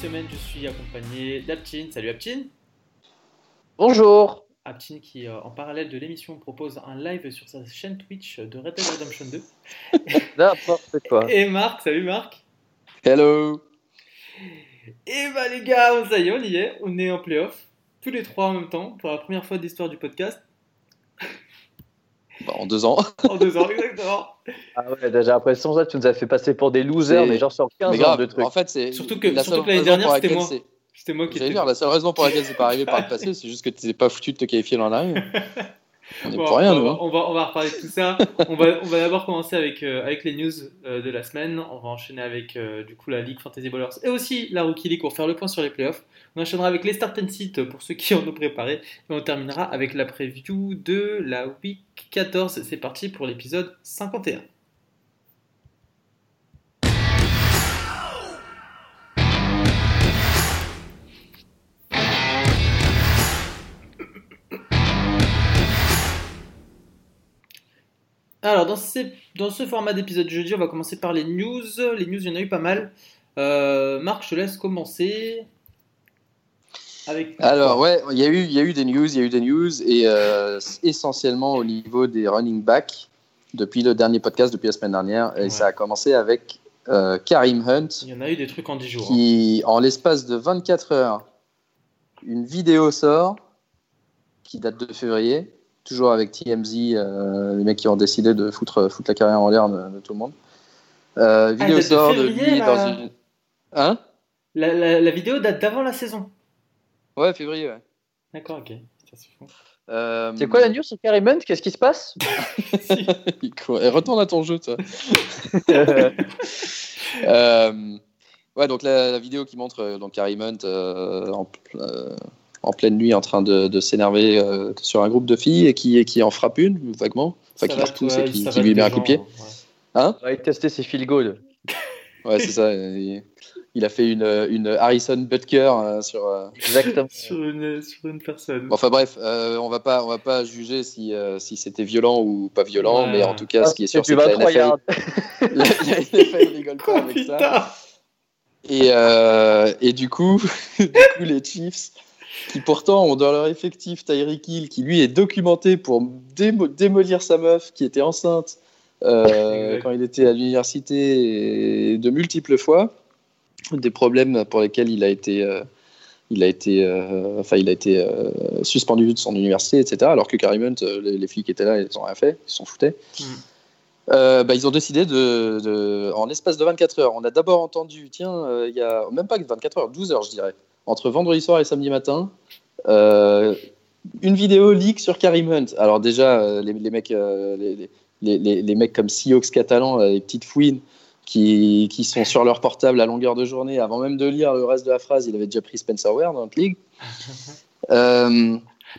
Semaine je suis accompagné d'Aptin. Salut Aptin. Bonjour. Aptin qui euh, en parallèle de l'émission propose un live sur sa chaîne Twitch de Red Dead Redemption 2. N'importe quoi. Et Marc, salut Marc. Hello. Et bah les gars, ça y est, on y est, on est en playoff, tous les trois en même temps, pour la première fois de l'histoire du podcast, Bah, en deux ans. en deux ans exactement. Ah ouais, j'ai l'impression que tu nous as fait passer pour des losers, mais genre sur 15 Mais ans grave, de trucs. en fait, c'est Surtout que- la surtout que l'année dernière, pour c'était moi. c'est- C'était moi qui dire, la seule raison pour laquelle c'est pas arrivé par le passé, c'est juste que tu n'es pas foutu de te qualifier l'an dernier. On est Bon, pour rien, on, nous. va, hein. on, va, on va reparler de tout ça. on va, on va d'abord commencer avec, euh, avec les news euh, de la semaine. On va enchaîner avec euh, du coup la Ligue Fantasy Ballers et aussi la Rookie League pour faire le point sur les playoffs. On enchaînera avec les start and sit pour ceux qui en ont préparé. Et on terminera avec la preview de la Week 14. C'est parti pour l'épisode 51. Alors, dans, ces- dans ce format d'épisode de jeudi, on va commencer par les news. Les news, il y en a eu pas mal. Euh, Marc, je te laisse commencer. Avec Alors, ouais, il y, a eu, il y a eu des news, il y a eu des news, et euh, essentiellement au niveau des running backs, depuis le dernier podcast, depuis la semaine dernière, et Ouais. ça a commencé avec euh, Karim Hunt, il y en a eu des trucs en 10 jours. hein. qui, en l'espace de 24 heures, une vidéo sort, qui date de février, toujours avec TMZ, euh, les mecs qui ont décidé de foutre, foutre la carrière en l'air de, de tout le monde. Euh, vidéo de sort de février, lui là dans une... Hein? La, la- la vidéo date d'avant la saison. Ouais, février, ouais. D'accord, ok. Euh, C'est quoi la news sur Carrie Hunt? Qu'est-ce qui se passe? Si. Eh, Retourne à ton jeu, toi. Euh, ouais, donc la, la vidéo qui montre euh, donc Harry Munt euh, en, euh, en pleine nuit en train de, de s'énerver euh, sur un groupe de filles et qui, et qui en frappe une, vaguement. Enfin, qui Ça va, leur pousse ouais, et qui, ça lui met un coup de pied. ouais. Hein On va aller tester ses feel good. Ouais, c'est ça. Il, il a fait une, une Harrison Butker euh, sur. euh, Exactement. Sur une, sur une personne. Bon, enfin bref, euh, on va pas, on va pas juger si, euh, si c'était violent ou pas violent, Ouais. mais en tout cas, ce qui est sûr, c'est c'est que la 23 NFL, la, la NFL rigole pas Oh avec ça. putain Et, euh, et du coup, du coup, les Chiefs, qui pourtant ont dans leur effectif Tyreek Hill, qui lui est documenté pour démo- démolir sa meuf qui était enceinte euh, quand il était à l'université de multiples fois, des problèmes pour lesquels il a été, euh, il a été, euh, enfin, il a été euh, suspendu de son université, etc. Alors que euh, les, les flics étaient là, ils n'ont rien fait, ils s'en foutaient. Mm. Euh, bah, ils ont décidé de, de- en l'espace de 24 heures. On a d'abord entendu, tiens, euh, il y a même pas que 24 heures, 12 heures, je dirais, entre vendredi soir et samedi matin, euh, une vidéo leak sur Karim Hunt. Alors déjà, euh, les, les mecs, euh, les, les, les- les mecs comme Seahawks catalans, les petites fouines, qui, qui sont sur leur portable à longueur de journée, avant même de lire le reste de la phrase, il avait déjà pris Spencer Ware dans notre ligue. Euh,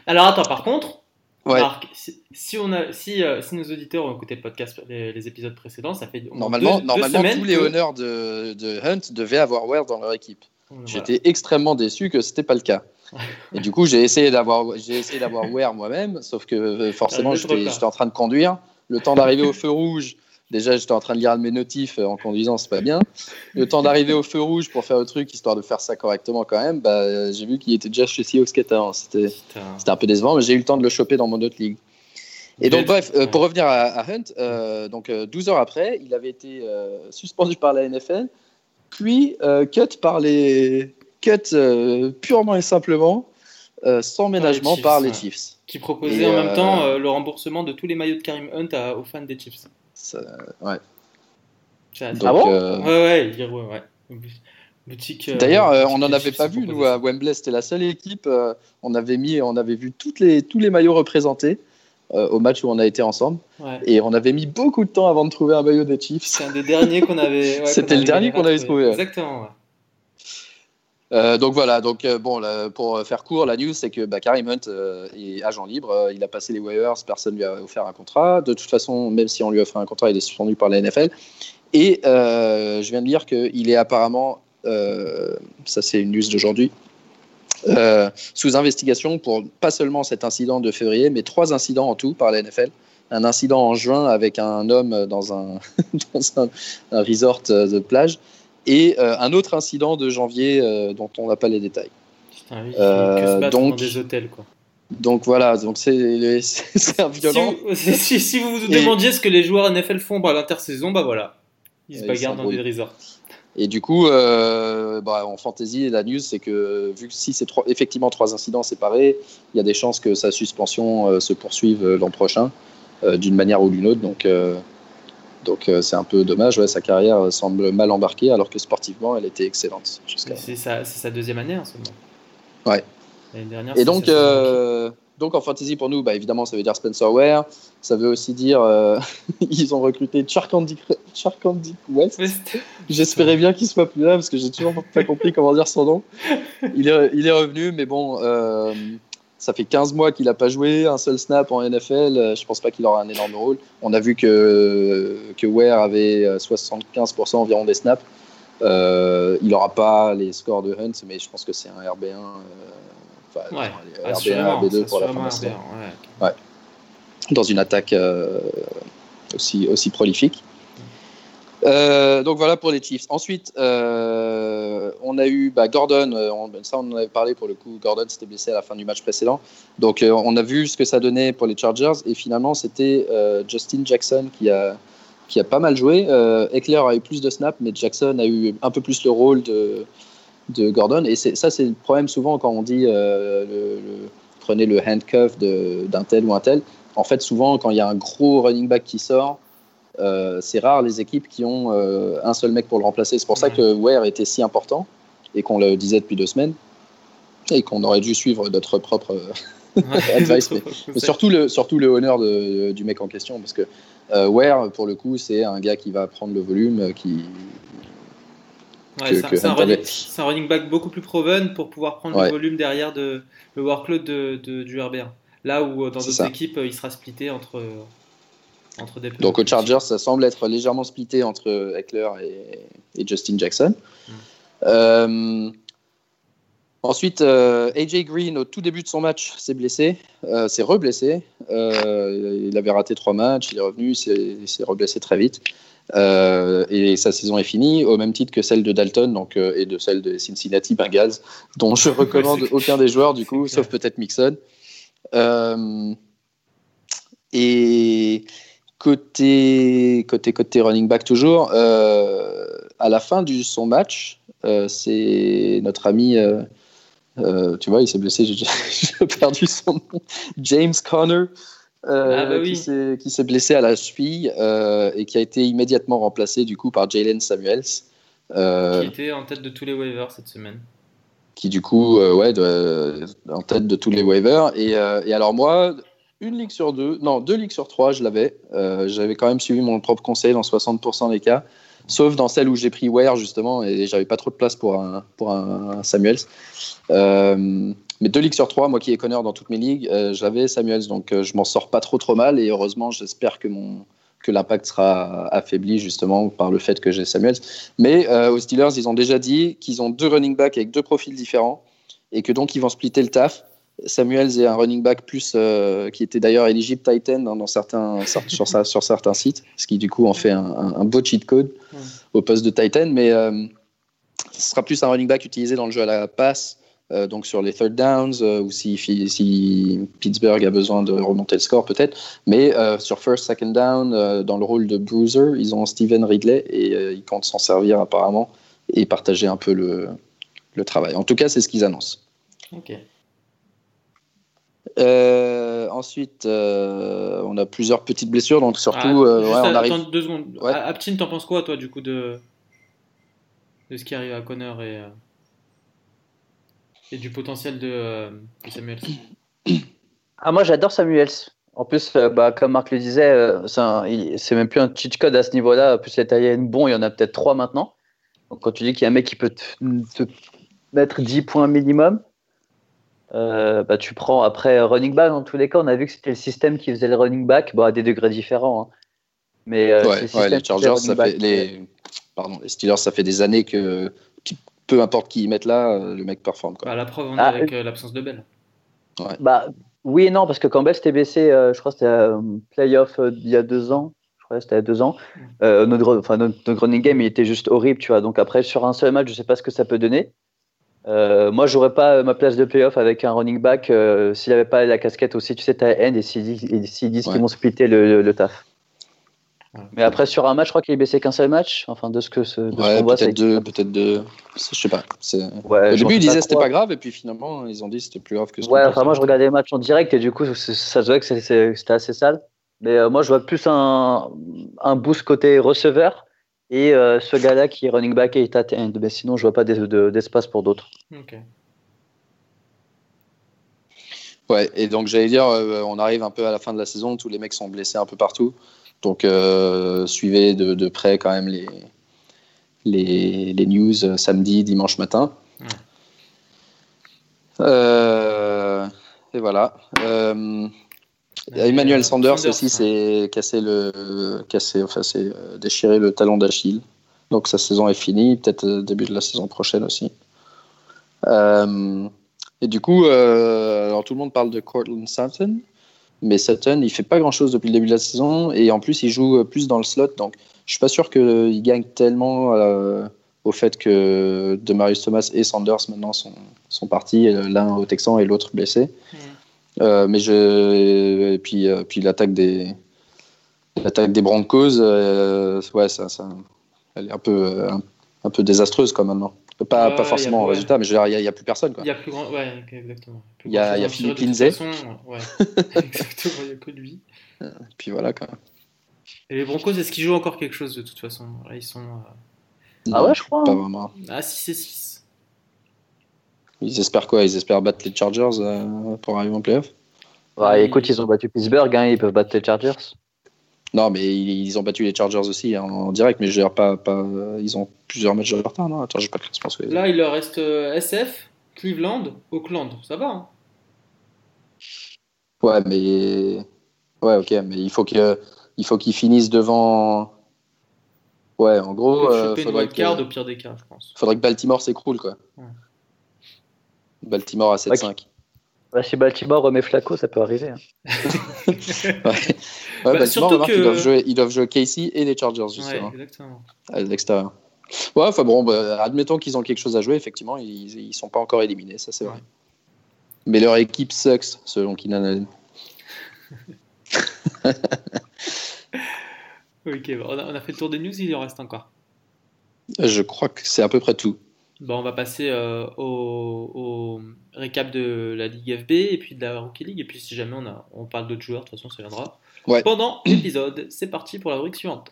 Alors attends, par contre, ouais. Marc, si, si on a, si, euh, si nos auditeurs ont écouté le podcast, les, les épisodes précédents, ça fait Normalement, deux- deux normalement semaines tous les que- honneurs de, de Hunt devaient avoir Ware dans leur équipe. Voilà. J'étais extrêmement déçu que c'était pas le cas. Et du coup, j'ai essayé d'avoir, j'ai essayé d'avoir Ware moi-même, sauf que euh, forcément, j'étais en train de conduire. Le temps d'arriver au feu rouge, déjà, j'étais en train de lire mes notifs euh, en conduisant, c'est pas bien. Le temps d'arriver au feu rouge pour faire le truc, histoire de faire ça correctement quand même, bah, euh, j'ai vu qu'il était déjà chez Seahawks Catalan. C'était, Putain. c'était un peu décevant, mais j'ai eu le temps de le choper dans mon autre ligue. Et donc, bref, euh, pour revenir à, à Hunt, euh, donc euh, 12 heures après, il avait été suspendu par la NFL, puis euh, cut par les cut euh, purement et simplement, euh, sans ménagement Chiefs, par les. Chiefs. Qui proposait Et, en même temps euh, le remboursement de tous les maillots de Karim Hunt à- aux fans des Chiefs. Ça- ouais. Donc, Ah bon euh, Ouais, ouais, ouais, ouais. Boutique. euh, D'ailleurs, euh, on n'en avait pas vu, nous, à Wembley. C'était la seule équipe. euh, on avait mis, on avait vu toutes les, tous les maillots représentés euh, au match où on a été ensemble. Ouais. Et on avait mis beaucoup de temps avant de trouver un maillot des Chiefs. C'est un des derniers qu'on avait. ouais, C'était le dernier qu'on avait trouvé. Exactement. ouais. Euh, donc voilà, donc euh, bon, là, pour faire court, la news c'est que bah, Karim Hunt euh, est agent libre, il a passé les waivers, personne lui a offert un contrat. De toute façon, même si on lui offre un contrat, il est suspendu par la NFL. Et je viens de lire qu'il est apparemment, ça c'est une news d'aujourd'hui, euh, sous investigation pour pas seulement cet incident de février, mais trois incidents en tout par la NFL. Un incident en juin avec un homme dans un, dans un, un resort de plage et un autre incident de janvier dont on n'a pas les détails. Putain, oui, que se donc, dans des hôtels, quoi. Donc voilà, donc c'est un violent. Si vous, si, si vous vous demandiez ce que les joueurs NFL font à l'intersaison, bah voilà, ils se bagarrent dans des resorts. Et du coup, euh, bah, en fantasy, la news, c'est que vu que si c'est effectivement trois incidents séparés, il y a des chances que sa suspension euh, se poursuive euh, l'an prochain, d'une manière ou d'une autre. Donc, donc c'est un peu dommage. Ouais, sa carrière semble mal embarquée, alors que sportivement, elle était excellente. C'est sa, sa, deuxième année en ce moment. Ouais. Et donc, donc en fantasy pour nous, bah, évidemment, ça veut dire Spencer Ware. Ça veut aussi dire euh, ils ont recruté Charkandik West. J'espérais bien qu'il soit plus là parce que j'ai toujours pas compris comment dire son nom. Il est, il est revenu, mais bon, euh, ça fait 15 mois qu'il n'a pas joué un seul snap en NFL. Je pense pas qu'il aura un énorme rôle. On a vu que, que Ware avait 75% environ des snaps. Euh, il n'aura pas les scores de Hunt, mais je pense que c'est un RB1 ouais, RB1, RB2 pour la fin ouais. Dans une attaque euh, aussi, aussi prolifique. Euh, donc voilà pour les Chiefs. Ensuite, euh, on a eu bah, Gordon, ça on en avait parlé pour le coup, Gordon s'était blessé à la fin du match précédent. Donc on a vu ce que ça donnait pour les Chargers et finalement c'était Justin Jackson qui a, qui a pas mal joué. Eckler a eu plus de snaps, mais Jackson a eu un peu plus le rôle de, de Gordon. Et ça, c'est le problème souvent quand on dit euh, le, prenez le handcuff d'un tel ou un tel. En fait, souvent, quand il y a un gros running back qui sort, euh, c'est rare les équipes qui ont euh, un seul mec pour le remplacer. C'est pour ça que Ware était si important et qu'on le disait depuis deux semaines et qu'on aurait dû suivre notre propre advice. mais, surtout, le, surtout le honneur de, du mec en question parce que Ware, pour le coup, c'est un gars qui va prendre le volume, qui, c'est un, running back beaucoup plus proven pour pouvoir prendre le volume derrière de, le workload de, du RB1. Là où euh, dans d'autres équipes, euh, il sera splitté entre, euh, entre des Donc au Chargers, ça semble être légèrement splitté entre Eckler et, Justin Jackson. Mm. Ensuite, AJ Green, au tout début de son match, s'est blessé, s'est reblessé. il avait raté trois matchs, il est revenu, il s'est reblessé très vite. Euh, et sa saison est finie, au même titre que celle de Dalton donc, euh, et de celle de Cincinnati Bengals, dont je recommande aucun des joueurs, du coup, sauf peut-être Mixon. Euh, et côté, côté, côté running back, toujours, à la fin de son match, c'est notre ami. Tu vois, il s'est blessé, j'ai perdu son nom. James Conner, euh, ah, bah qui s'est blessé à la cheville euh, et qui a été immédiatement remplacé du coup par Jalen Samuels. Euh, qui était en tête de tous les waivers cette semaine. Qui du coup, ouais, en tête de tous les waivers. Et, et, alors moi, une ligue sur deux, non, deux ligues sur trois, je l'avais. J'avais quand même suivi mon propre conseil dans 60% des cas sauf dans celle où j'ai pris Ware justement et j'avais pas trop de place pour un, pour un, Samuels. Euh, mais deux ligues sur trois, moi qui ai Connor dans toutes mes ligues, euh, j'avais Samuels, donc euh, je m'en sors pas trop trop mal et heureusement j'espère que mon que l'impact sera affaibli justement par le fait que j'ai Samuels. Mais aux Steelers, ils ont déjà dit qu'ils ont deux running backs avec deux profils différents et que donc ils vont splitter le taf. Samuels est un running back plus qui était d'ailleurs éligible Titan dans, certains, sur, sur, certains sites, ce qui du coup en fait un, un, beau cheat code au poste de Titan, mais ce sera plus un running back utilisé dans le jeu à la passe euh, donc sur les third downs, euh, ou si, si, Pittsburgh a besoin de remonter le score peut-être. Mais euh, sur first, second down, dans le rôle de bruiser, ils ont Steven Ridley et ils comptent s'en servir apparemment et partager un peu le, le travail. En tout cas, c'est ce qu'ils annoncent. Ok. Ensuite, on a plusieurs petites blessures, donc surtout, ah, ouais, on arrive. deux secondes. Ouais. Aptin, t'en penses quoi, toi, du coup, de, de ce qui arrive à Connor et et du potentiel de, euh, Samuels? Ah, Moi, j'adore Samuels. En plus, euh, bah, comme Marc le disait, euh, c'est même plus un cheat code à ce niveau-là. En plus, les tailles bon, il y en a peut-être trois maintenant. Donc, quand tu dis qu'il y a un mec qui peut te, mettre 10 points minimum, bah, tu prends après running back. Dans tous les cas, on a vu que c'était le système qui faisait le running back, bon, à des degrés différents. Hein. Mais les Chargers, ça fait, les, pardon, les Steelers, ça fait des années que peu importe qui y mettent là, euh, le mec performe. Quoi. Bah, la preuve, on ah, avec euh, l'absence de Bell. Bah, oui et non, parce que quand Bell s'était euh, je crois que c'était un playoff il y a deux ans, je crois, c'était a deux ans. Euh, notre, enfin, notre, notre running game, il était juste horrible, tu vois. Donc après, sur un seul match, je sais pas ce que ça peut donner. Euh, moi, j'aurais pas ma place de playoff avec un running back euh, s'il avait pas la casquette aussi, tu sais, ta end et s'ils disent, Ouais. qu'ils vont splitter le, le, le taf. Ouais. Mais après, sur un match, je crois qu'il est baissé qu'un seul match. Enfin, de ce que ce, de ce Ouais, peut-être deux, peut-être deux. Je sais pas. Ouais, Au début, ils disaient que c'était pas grave, et puis finalement, ils ont dit que c'était plus grave que ce Ouais, enfin, moi, je regardais les matchs en direct et du coup, ça se voit que c'était assez sale. Mais euh, moi, je vois plus un, un boost côté receveur et euh, ce gars-là qui est running back et tight end. Mais sinon, je vois pas d'es- de- d'espace pour d'autres. Ok. Ouais, et donc j'allais dire, euh, on arrive un peu à la fin de la saison, tous les mecs sont blessés un peu partout. Donc euh, suivez de, de près quand même les, les, les news euh, samedi, dimanche matin. Ouais. Euh, et voilà. Euh, Emmanuel Sanders, Sanders, aussi s'est cassé le cassé, enfin c'est euh, déchiré le talon d'Achille. Donc sa saison est finie, peut-être euh, début de la saison prochaine aussi. Euh, et du coup, euh, alors tout le monde parle de Cortland Sutton, mais Sutton, il fait pas grand-chose depuis le début de la saison et en plus il joue plus dans le slot, donc je suis pas sûr qu'il gagne tellement euh, au fait que Demarius Thomas et Sanders maintenant sont, sont partis, l'un au Texan et l'autre blessé. Euh, mais je et puis euh, puis l'attaque des l'attaque des Broncos, euh, ouais ça, ça elle est un peu euh, un, un peu désastreuse quand maintenant. Pas, Ouais, pas forcément en ouais. résultat, mais il y a- a plus personne quoi. Il y a plus grand. Ouais, exactement. Plus Il y a- grand-chose il y a Philippe Lindsay. Ouais, exactement, il n'y a que lui. Puis voilà quoi. Et les Broncos, est-ce qu'ils jouent encore quelque chose de toute façon? Là, ils sont euh, Ah ouais, je crois. Pas hein. vraiment. à 6 et 6. Ils espèrent quoi? Ils espèrent battre les Chargers euh, pour arriver en playoff? Ouais, écoute, ils ont battu Pittsburgh, hein, ils peuvent battre les Chargers. Non, mais ils, ont battu les Chargers aussi hein, en, direct, mais je veux dire pas, pas ils ont plusieurs matchs de retard, non? Attends, j'ai pas les yeux. Là, il leur reste euh, SF, Cleveland, Oakland. Ça va, hein? Ouais, mais ouais, ok, mais il faut que il faut qu'ils finissent devant. Ouais, en gros, peuvent euh, une faudrait, que, au pire des cas, je pense. faudrait que Baltimore s'écroule quoi. Ouais. Baltimore à 7-5. Ouais, si Baltimore remet Flacco, ça peut arriver. hein. Ouais, ouais Bah, Baltimore, surtout remarque, que- ils, doivent jouer, ils doivent jouer Casey et les Chargers Ouais, justement exactement. à l'extérieur. Ouais, enfin bon, bah, admettons qu'ils ont quelque chose à jouer, effectivement, ils, ils sont pas encore éliminés, ça c'est vrai. Ouais. Mais leur équipe sucks, selon Keenan Allen. Ok, bon, on, a, on a fait le tour des news, il en reste encore. Je crois que c'est à peu près tout. Bon, on va passer euh, au, au récap de la Ligue FB et puis de la Rookie League. Et puis, si jamais on, a, on parle d'autres joueurs, de toute façon, ça viendra Ouais. pendant l'épisode. C'est parti pour la rubrique suivante.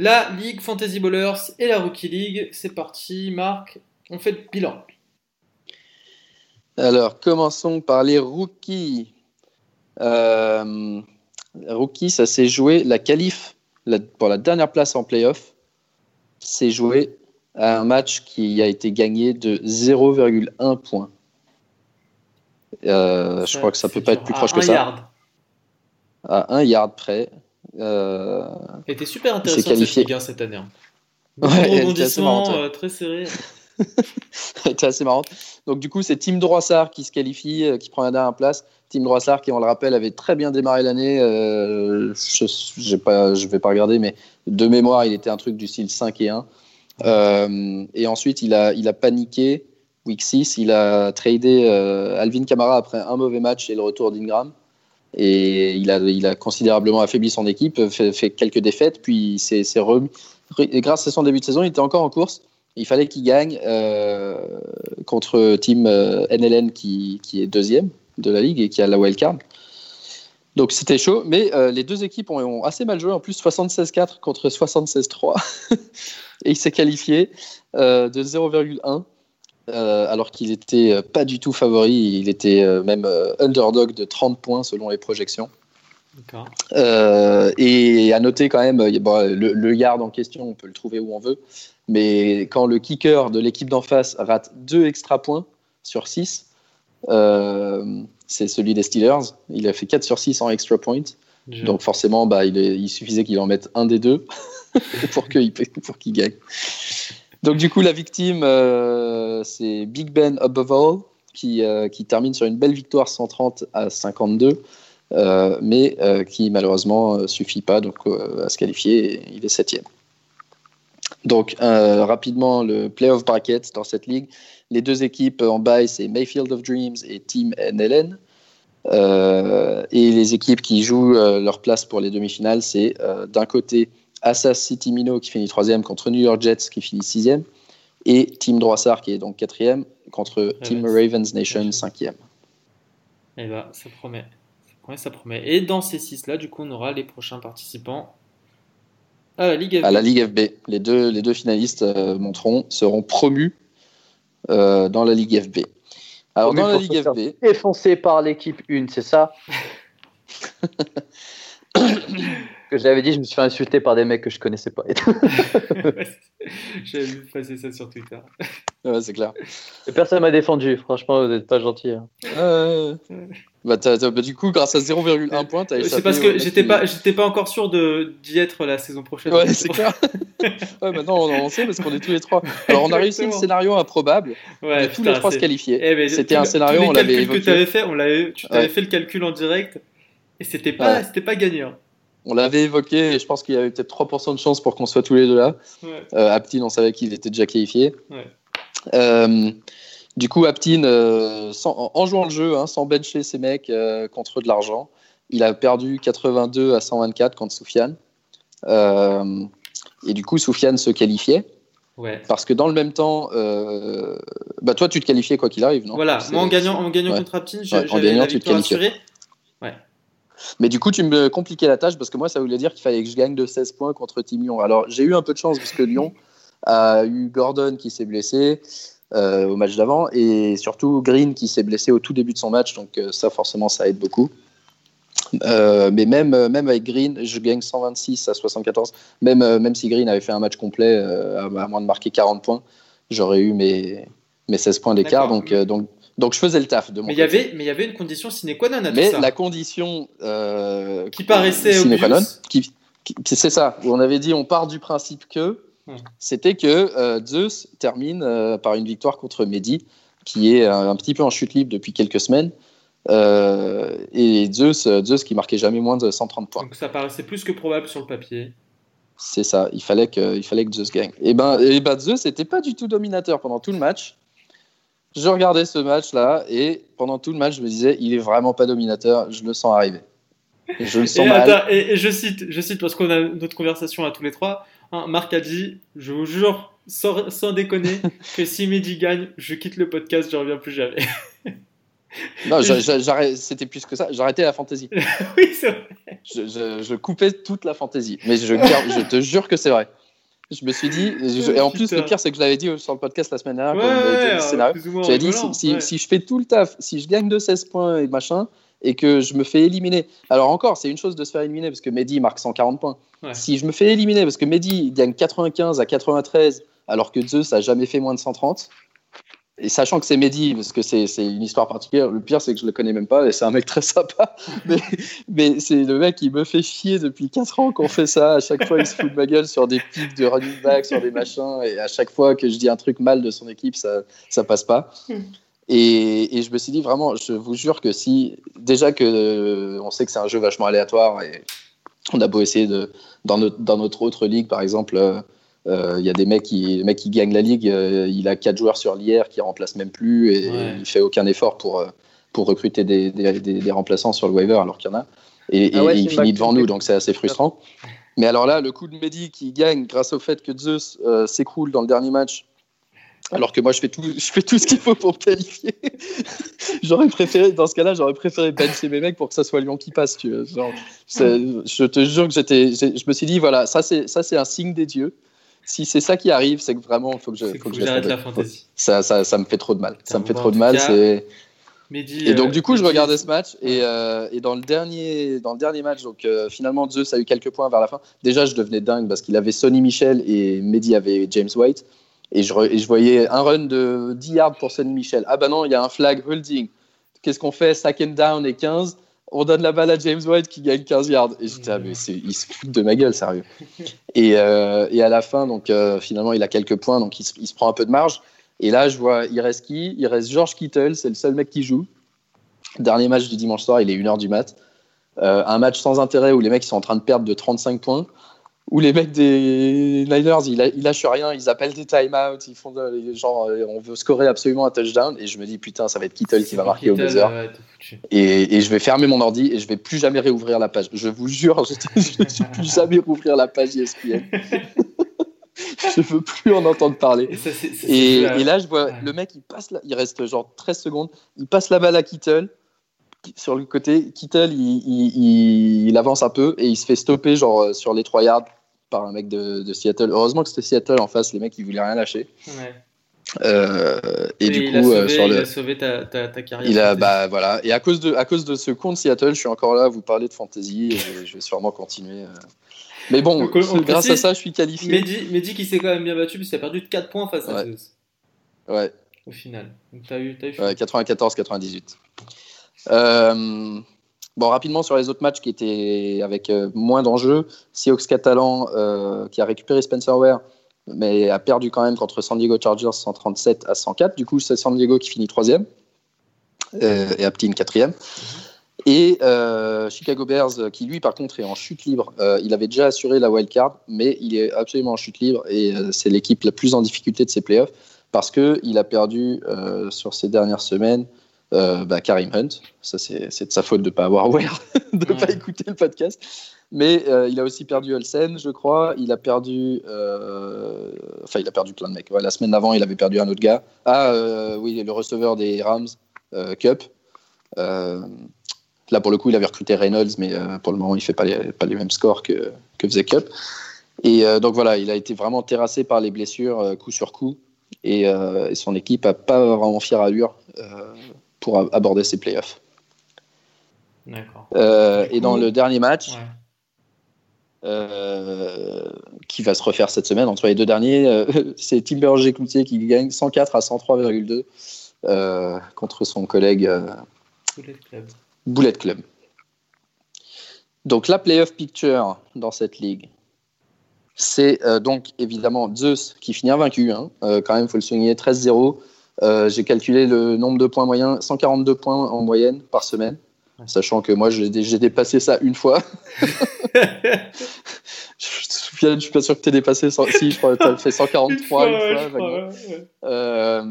La Ligue Fantasy Ballers et la Rookie League. C'est parti, Marc. On fait le bilan. Alors, commençons par les rookies. Euh, rookie, ça s'est joué, la qualif la- pour la dernière place en playoff, s'est joué à un match qui a été gagné de 0,1 point. Euh, je crois que ça peut c'est pas être plus proche que ça. yard. À un yard près. Euh, était super s'est intéressante cette qualifié. Ligue 1 cette année. hein. Ouais, était assez marrante, ouais. euh, très serré. C'était assez marrant. Donc du coup, c'est Tim Droissard qui se qualifie, euh, qui prend la dernière place. Tim Droissard, qui on le rappelle, avait très bien démarré l'année. Euh, je pas, je vais pas regarder, mais de mémoire, il était un truc du style 5 et 1. Euh, et ensuite, il a, il a paniqué. Week 6, il a tradé euh, Alvin Kamara après un mauvais match et le retour d'Ingram. Et il a, considérablement affaibli son équipe, fait, quelques défaites, puis s'est remis. Grâce à son début de saison, il était encore en course. Il fallait qu'il gagne euh, contre Team euh, NLN qui, qui est deuxième de la ligue et qui a la wildcard. Donc c'était chaud, mais euh, les deux équipes ont, ont assez mal joué, en plus 76-4 contre 76-3. et il s'est qualifié euh, de 0,1. Euh, alors qu'il était euh, pas du tout favori, il était euh, même underdog de 30 points selon les projections. Euh, et à noter quand même, bon, le, le yard en question, on peut le trouver où on veut. Mais quand le kicker de l'équipe d'en face rate deux extra points sur 6, euh, c'est celui des Steelers. Il a fait 4 sur 6 en extra point. Je- Donc forcément, bah, il, est- il suffisait qu'il en mette un des deux pour qu'il pour qu'il gagne. Donc du coup, la victime, euh, c'est Big Ben Above All, qui, euh, qui termine sur une belle victoire 130 à 52, euh, mais euh, qui malheureusement suffit pas à se qualifier. il est septième. Donc rapidement, le playoff bracket dans cette ligue. Les deux équipes en bye, c'est Mayfield of Dreams et Team NLN. Et les équipes qui jouent leur place pour les demi-finales, c'est d'un côté Assas City Mino qui finit troisième contre New York Jets qui finit sixième, et Team Droissard qui est donc quatrième contre Team Ravens Nation cinquième. Eh ben, ça promet. Ça promet, ça promet. Et dans ces six-là, du coup, on aura les prochains participants à la Ligue FB. À la Ligue FB, les deux, les deux finalistes euh, monteront, seront promus euh, dans la Ligue FB. Alors Promus dans la Ligue FB, Défoncé par l'équipe 1, c'est ça? que j'avais dit, je me suis fait insulter par des mecs que je connaissais pas. J'avais vu passer ça sur Twitter. ouais, c'est clair. Et Personne m'a défendu, franchement, vous n'êtes pas gentil. hein. Euh, bah, t'as- t'as- bah, du coup, grâce à 0,1 point, t'as C'est parce que j'étais qui- pas, j'étais pas encore sûr de d'y être la saison prochaine. Ouais, c'est clair. ouais, maintenant on en sait parce qu'on est tous les trois. Alors on a réussi le scénario improbable Ouais, tous les trois se qualifier. Eh C'était un scénario, on l'avait que évoqué. tu avais fait, on l'avait, tu t'avais Ouais. fait le calcul en direct et c'était pas, Ouais. c'était pas gagnant. On l'avait évoqué et je pense qu'il y avait peut-être 3% de chance pour qu'on soit tous les deux là. Ouais. Euh, Aptin, on savait qu'il était déjà qualifié. Ouais. Euh, du coup, Aptin, euh, sans- en- jouant le jeu, hein, sans bencher ses mecs contre de l'argent, il a perdu 82 à 124 contre Soufiane. Et du coup, Soufiane se qualifiait. Ouais. Parce que dans le même temps, euh, bah toi, tu te qualifiais quoi qu'il arrive, non? Voilà, moi en gagnant, en gagnant Ouais. contre Aptin, Ouais, j'avais en la victoire. Mais du coup, tu me compliquais la tâche parce que moi, ça voulait dire qu'il fallait que je gagne de 16 points contre Team Lyon. Alors, j'ai eu un peu de chance parce que Lyon a eu Gordon qui s'est blessé euh, au match d'avant et surtout Green qui s'est blessé au tout début de son match. Donc, euh, ça, forcément, ça aide beaucoup. Euh, mais même, même avec Green, je gagne 126 à 74. Même, même si Green avait fait un match complet, à, moins de marquer 40 points, j'aurais eu mes, mes 16 points d'écart. Donc, donc, je faisais le taf de mon Mais il y côté. avait, mais il y avait une condition sine qua non à tout Mais ça. la condition euh, Qui paraissait sine qua non, qui, c'est ça, on avait dit on part du principe que Hmm. c'était que euh, Zeus termine euh, par une victoire contre Mehdi, qui est un, un petit peu en chute libre depuis quelques semaines. Et Zeus, Zeus qui marquait jamais moins de 130 points. Donc ça paraissait plus que probable sur le papier. C'est ça, il fallait que, il fallait que Zeus gagne. Et ben, et ben Zeus n'était pas du tout dominateur pendant tout le match. Je regardais ce match-là et pendant tout le match, je me disais, il est vraiment pas dominateur, je le sens arriver. Je le sens Et, mal. attends, et, et je cite, je cite parce qu'on a notre conversation à tous les trois. hein, Marc a dit, je vous jure, sans, sans déconner, que si Mehdi gagne, je quitte le podcast, je reviens plus jamais. Non, c'était plus que ça. J'arrêtais la fantaisie. oui, c'est vrai. Je, je- je coupais toute la fantaisie. Mais je te jure que c'est vrai. Je me suis dit, je- et en plus, le pire, c'est que je l'avais dit sur le podcast la semaine dernière, Ouais, quand ouais, J'avais dit, si, si- si je fais tout le taf, si je gagne de 16 points et machin, et que je me fais éliminer. Alors encore, c'est une chose de se faire éliminer parce que Mehdi marque 140 points. Si je me fais éliminer parce que Mehdi gagne 95 à 93 alors que Zeus a jamais fait moins de 130, et sachant que c'est Mehdi, parce que c'est une histoire particulière, le pire c'est que je le connais même pas et c'est un mec très sympa, mais, mais c'est le mec qui me fait chier depuis 4 ans qu'on fait ça. À chaque fois, il se fout de ma gueule sur des pics de running back, sur des machins, et à chaque fois que je dis un truc mal de son équipe, ça, ça passe pas. Et, et je me suis dit vraiment, je vous jure que si déjà que euh, on sait que c'est un jeu vachement aléatoire et on a beau essayer de dans notre dans notre autre ligue par exemple, euh, il y a des mecs qui le mec qui gagne la ligue, euh, il a quatre joueurs sur l'IR qui remplacent même plus et Ouais. il fait aucun effort pour euh, pour recruter des, des, des- des remplaçants sur le waiver alors qu'il y en a et, Ah ouais, et il finit devant nous donc c'est assez frustrant. Mais alors là, le coup de Mehdi qui gagne grâce au fait que Zeus euh, s'écroule dans le dernier match, alors que moi je fais tout, je fais tout ce qu'il faut pour me qualifier. j'aurais préféré, dans ce cas-là, j'aurais préféré bencher mes mecs pour que ça soit Lyon qui passe. Tu vois. Genre, c'est- je te jure que j'étais, je me suis dit voilà, ça c'est, ça c'est un signe des dieux. Si c'est ça qui arrive, c'est que vraiment, il faut que je, faut que que j'arrête la fantaisie. Ça, ça, ça me fait trop de mal. Ça me fait trop de mal. et donc, du coup, je regardais ce match. Et, et, dans, le dernier, dans le dernier match, donc, finalement, Zeus a eu quelques points vers la fin. Déjà, je devenais dingue parce qu'il avait Sonny Michel et Mehdi avait James White. Et je, je, voyais un run de 10 yards pour Sonny Michel. Ah bah non, il y a un flag holding. Qu'est-ce qu'on fait? Second down et 15 on donne la balle à James White qui gagne 15 yards. Et j'étais, ah, mais il se fout de ma gueule, sérieux. et, euh, et à la fin, donc, euh, finalement, il a quelques points, donc il se, il se, prend un peu de marge. Et là, je vois, il reste qui? Il reste George Kittle, c'est le seul mec qui joue. Dernier match du dimanche soir, il est 1h du mat. Euh, un match sans intérêt où les mecs sont en train de perdre de 35 points où les mecs des Niners, ils, lâchent rien, ils appellent des timeouts, ils font genre on veut scorer absolument un touchdown et je me dis putain ça va être Kittle qui va marquer au buzzer et, et, je vais fermer mon ordi et je vais plus jamais réouvrir la page. Je vous jure, je ne vais plus jamais rouvrir la page ESPN. je veux plus en entendre parler. Et, et, là je vois le mec il passe là, il reste genre 13 secondes, il passe la balle à Kittle sur le côté, Kittle, il, il, il, avance un peu et il se fait stopper genre sur les 3 yards par un mec de, de Seattle. Heureusement que c'était Seattle en face, les mecs ils voulaient rien lâcher. Ouais. Euh, et, du coup, euh, sauvé, sur il le, a sauvé ta, ta, ta carrière. Il a, bah voilà. Et à cause de, à cause de ce compte Seattle, je suis encore là à vous parler de fantasy et je vais sûrement continuer. Euh. Mais bon, Donc, on, grâce à ça, je suis qualifié. Mehdi, Mehdi qui s'est quand même bien battu, puisqu'il a perdu de 4 points face à. Zeus. Ouais. Au final. Donc, as eu, as eu ouais, 94-98. Euh, Bon, rapidement sur les autres matchs qui étaient avec euh, moins d'enjeux, Seahawks Catalan euh, qui a récupéré Spencer Ware, mais a perdu quand même contre San Diego Chargers 137 à 104. Du coup, c'est San Diego qui finit troisième euh, et Aptin quatrième. Et euh, Chicago Bears, qui lui, par contre, est en chute libre. Il avait déjà assuré la wild card, mais il est absolument en chute libre et c'est l'équipe la plus en difficulté de ses playoffs parce qu'il a perdu sur ces dernières semaines euh, bah, Karim Hunt. Ça, c'est de sa faute de ne pas avoir aware, de ne ouais. pas écouter le podcast. Mais euh, il a aussi perdu Olsen, je crois. Il a perdu. Euh... Enfin, il a perdu plein de mecs. Ouais, la semaine d'avant, il avait perdu un autre gars. Ah, euh, oui, le receveur des Rams, Cup. là, pour le coup, il avait recruté Reynolds, mais pour le moment, il ne fait pas les, pas les mêmes scores que, que faisait Cup. Et donc voilà, il a été vraiment terrassé par les blessures coup sur coup. Et, et son équipe n'a pas vraiment fière allure pour aborder ces playoffs. Euh, et dans le dernier match, ouais. euh, qui va se refaire cette semaine, entre les deux derniers, euh, c'est Timberger Cloutier qui gagne 104 à 103,2 euh, contre son collègue Bullet Club. Bullet Club. Donc la playoff picture dans cette ligue, c'est donc évidemment Zeus qui finit invaincu. Hein. Quand même, il faut le souligner, 13-0. Euh, j'ai calculé le nombre de points moyens, 142 points en moyenne par semaine, ouais. sachant que moi j'ai dépassé ça une fois. je ne suis pas sûr que tu aies dépassé. Si, je crois que tu as fait 143 une fois. Crois, ouais, euh,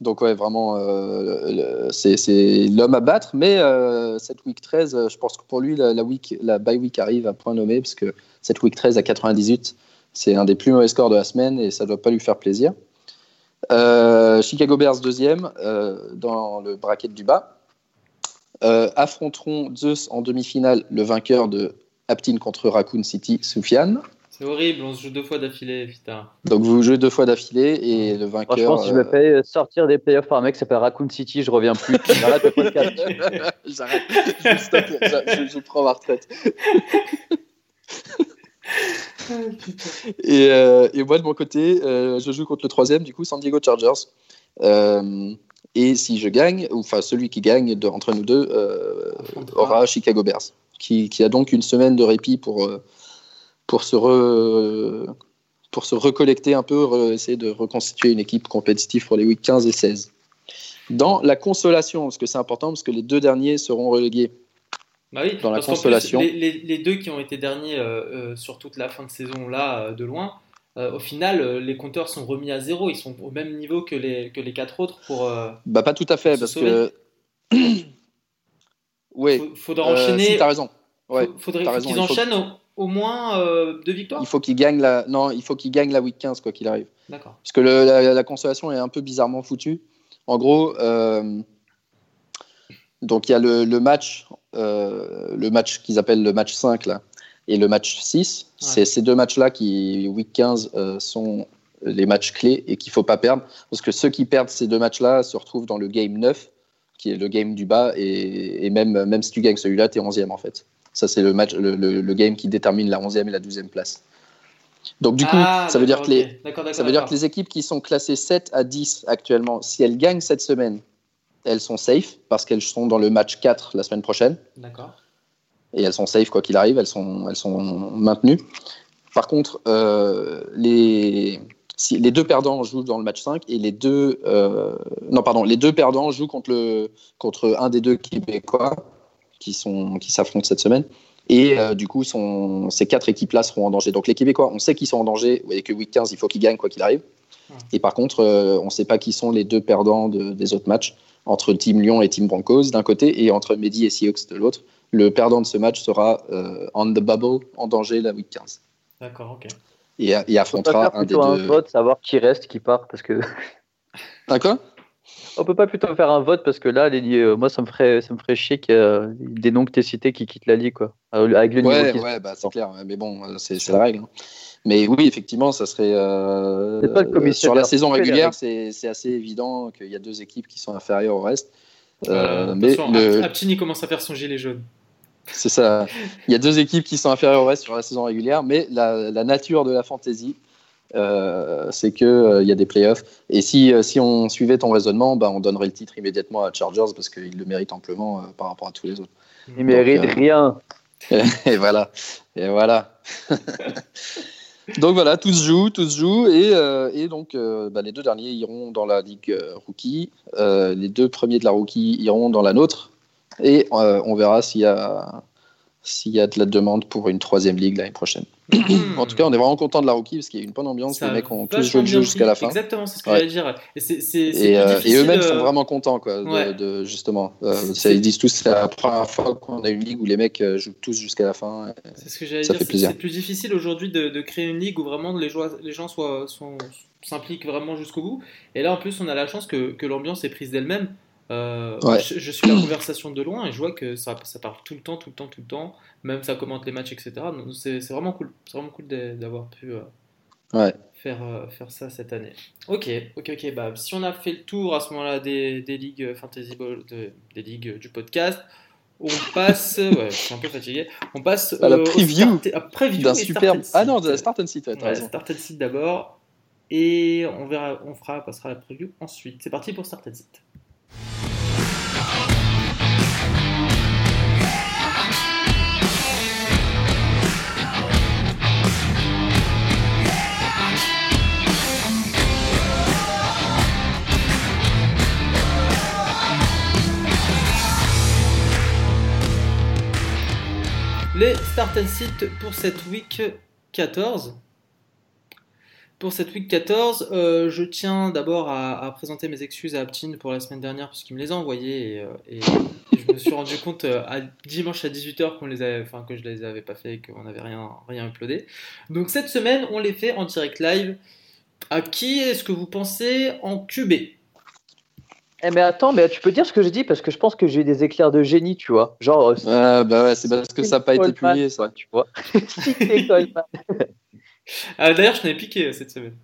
donc, ouais, vraiment, euh, c'est l'homme à battre. Mais cette week 13, je pense que pour lui, la, la, week, la bye week arrive à point nommé, parce que cette week 13 à 98, c'est un des plus mauvais scores de la semaine et ça ne doit pas lui faire plaisir. Euh, Chicago Bears deuxième euh, dans le bracket du bas. Euh, affronteront Zeus en demi-finale le vainqueur de Aptin contre Raccoon City, Soufiane. C'est horrible, on se joue deux fois d'affilée, putain. Donc vous jouez deux fois d'affilée et le vainqueur. je pense que je me paye sortir des playoffs par un mec qui s'appelle Raccoon City, je reviens plus. J'arrête le podcast. J'arrête, je, je, je prends ma retraite. Et, euh, et, moi, de mon côté, euh, je joue contre le troisième, du coup, San Diego Chargers. Euh, et si je gagne, ou enfin celui qui gagne de, entre nous deux aura Chicago Bears, qui, qui, a donc une semaine de répit pour, pour, se, re, pour se recollecter un peu, re, essayer de reconstituer une équipe compétitive pour les week 15 et 16. Dans la consolation, parce que c'est important, parce que les deux derniers seront relégués bah oui, dans la consolation. Les, les, les, deux qui ont été derniers euh, euh, sur toute la fin de saison là, euh, de loin, au final, les compteurs sont remis à zéro. Ils sont au même niveau que les, que les quatre autres pour. bah, pas tout à fait, parce sauver. que. oui. Faudra enchaîner. Si, t'as raison. Ouais, faudrait qu'ils enchaînent faut... au, au, moins deux victoires. Il faut qu'ils gagnent la. Non, il faut qu'ils gagnent la week 15, quoi qu'il arrive. D'accord. Parce que le, la, la, consolation est un peu bizarrement foutue. En gros. Donc il y a le, le match, euh, le match qu'ils appellent le match 5 là, et le match 6. Ouais. C'est ces deux matchs-là qui, week 15, euh, sont les matchs clés et qu'il ne faut pas perdre. Parce que ceux qui perdent ces deux matchs-là se retrouvent dans le game 9, qui est le game du bas, et, même, même si tu gagnes celui-là, tu es 11e en fait. Ça, c'est le, match, le, le, game qui détermine la 11e et la 12e place. Donc, du coup, Ah, ça, veut dire que les, ça veut dire que les équipes qui sont classées 7 à 10 actuellement, si elles gagnent cette semaine, elles sont safe parce qu'elles sont dans le match 4 la semaine prochaine. D'accord. et elles sont safe quoi qu'il arrive, elles sont, elles sont maintenues. Par contre, euh, les, si, les deux perdants jouent dans le match 5 et les deux, euh, non pardon, les deux perdants jouent contre, le, contre un des deux Québécois qui sont qui s'affrontent cette semaine. Et euh, du coup, sont, ces quatre équipes-là seront en danger. Donc les Québécois, on sait qu'ils sont en danger et que week 15, il faut qu'ils gagnent quoi qu'il arrive. Et par contre, euh, on ne sait pas qui sont les deux perdants de- des autres matchs entre Team Lyon et Team Broncos d'un côté et entre Mehdi et Seahawks de l'autre. Le perdant de ce match sera euh, on the bubble, en danger la week 15. D'accord, ok. Et, et On peut pas affrontera faire un des plutôt un deux. vote, savoir qui reste, qui part, parce que Ah, quoi? On peut pas plutôt faire un vote parce que là, les, euh, moi, ça me ferait, ça me ferait chier qu'il y ait des noms que t'es cités qui quittent la ligue, quoi. Avec le niveau Ouais, qu'ils ouais, bah, c'est clair. Mais bon, euh, c'est c'est la règle. hein. Mais oui, effectivement, ça serait. euh, C'est pas le sur la saison régulière, c'est c'est assez évident qu'il y a deux équipes qui sont inférieures au reste. Euh, Euh, mais le- Aptini commence à faire son gilet jaune. C'est ça. Il y a deux équipes qui sont inférieures au reste sur la saison régulière, mais la, la nature de la fantasy, euh, c'est que euh, il y a des playoffs. Et si, euh, si on suivait ton raisonnement, bah, on donnerait le titre immédiatement à Chargers parce qu'ils le méritent amplement euh, par rapport à tous les autres. Ils méritent euh, rien. Et voilà. Et voilà. donc voilà, tout se joue, tout joue. Et, euh, donc, euh, bah, les deux derniers iront dans la ligue euh, rookie. Les deux premiers de la rookie iront dans la nôtre. Et on verra s'il y. S'il y a de la demande pour une troisième ligue l'année prochaine. En tout cas, on est vraiment content de la rookie parce qu'il y a une bonne ambiance. Ça les mecs ont tous joué le jeu jusqu'à la fin. Exactement, c'est ce que Ouais. j'allais dire. Et, c'est- c'est- c'est Et, plus euh, et eux-mêmes sont vraiment contents, quoi, de, Ouais. de- justement. Euh, ça, ils disent tous c'est la première fois qu'on a une ligue où les mecs euh, jouent tous jusqu'à la fin. C'est ce que j'allais Ça dire. fait C'est plaisir. c'est plus difficile aujourd'hui de, de créer une ligue où vraiment les, gens soient, sont- s'impliquent vraiment jusqu'au bout. Et là, en plus, on a la chance que, que l'ambiance est prise d'elle-même. Euh, Ouais. je, je suis la conversation de loin et je vois que ça, ça parle tout le temps, tout le temps, tout le temps. Même ça commente les matchs, etc. C'est vraiment cool. C'est vraiment cool d'avoir pu euh, Ouais. faire, euh, faire ça cette année. Ok, ok, ok. Bah, si on a fait le tour à ce moment-là des, des ligues fantasy ball, de- des ligues du podcast, on passe. ouais, je suis un peu fatigué. On passe À la euh, au preview preview D'un superbe. Ah non, de la and Sit, ouais, and sit d'abord. Et on verra, on fera, passera à la preview ensuite. C'est parti pour start and start and sit pour cette week 14. Pour cette week 14, euh, je tiens d'abord à, à présenter mes excuses à Aptin pour la semaine dernière parce qu'il me les a envoyées et, euh, et- et je me suis rendu compte euh, à dimanche à 18h qu'on les avait, enfin que je les avais pas fait et qu'on n'avait rien, rien uploadé. Donc cette semaine, on les fait en direct live. À qui est-ce que vous pensez en QB Eh mais attends, mais tu peux dire ce que j'ai dit parce que je pense que j'ai eu des éclairs de génie, tu vois. Genre. euh, Ouais, bah ouais, c'est parce que ça n'a pas été publié, ça. Tu vois. Ah, D'ailleurs, je n'avais piqué euh, cette semaine.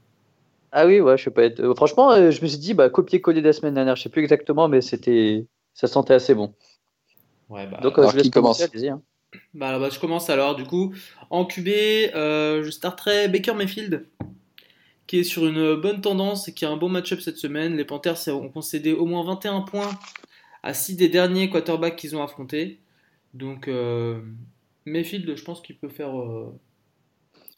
Ah oui, ouais, je sais pas être. euh, franchement, je me suis dit, bah, copier-coller de la semaine dernière, je sais plus exactement, mais c'était. Ça sentait assez bon. Ouais, bah, Donc, alors je qui commence commencer, allez-y, hein. Bah, alors, bah, je commence alors. Du coup, en QB, euh, je starterai Baker Mayfield, qui est sur une bonne tendance et qui a un bon match-up cette semaine. Les Panthers ont concédé au moins 21 points à 6 des derniers quarterbacks qu'ils ont affrontés. Donc, euh, Mayfield, je pense qu'il peut faire euh,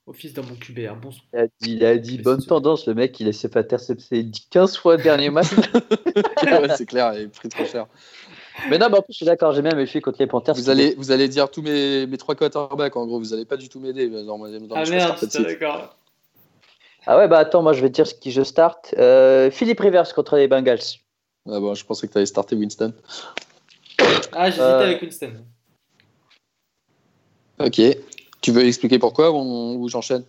office d'un bon QB. Un bon... Il a dit, il a dit Mais bonne tendance, le mec, il a s'est fait intercepter 15 fois le dernier match. ouais, c'est clair, il est pris trop cher. mais non, mais en plus, je suis d'accord, j'ai même méfié contre les Panthers. Vous allez, vous allez dire tous mes, mes trois quarterbacks, en gros, vous allez pas du tout m'aider. Ah merde, d'accord. Ah ouais, bah attends, moi je vais te dire ce qui je start. Euh, Philippe Rivers contre les Bengals. Ah bon, je pensais que tu allais starter Winston. Ah, j'hésitais Euh, avec Winston. Ok. Tu veux expliquer pourquoi ou, ou j'enchaîne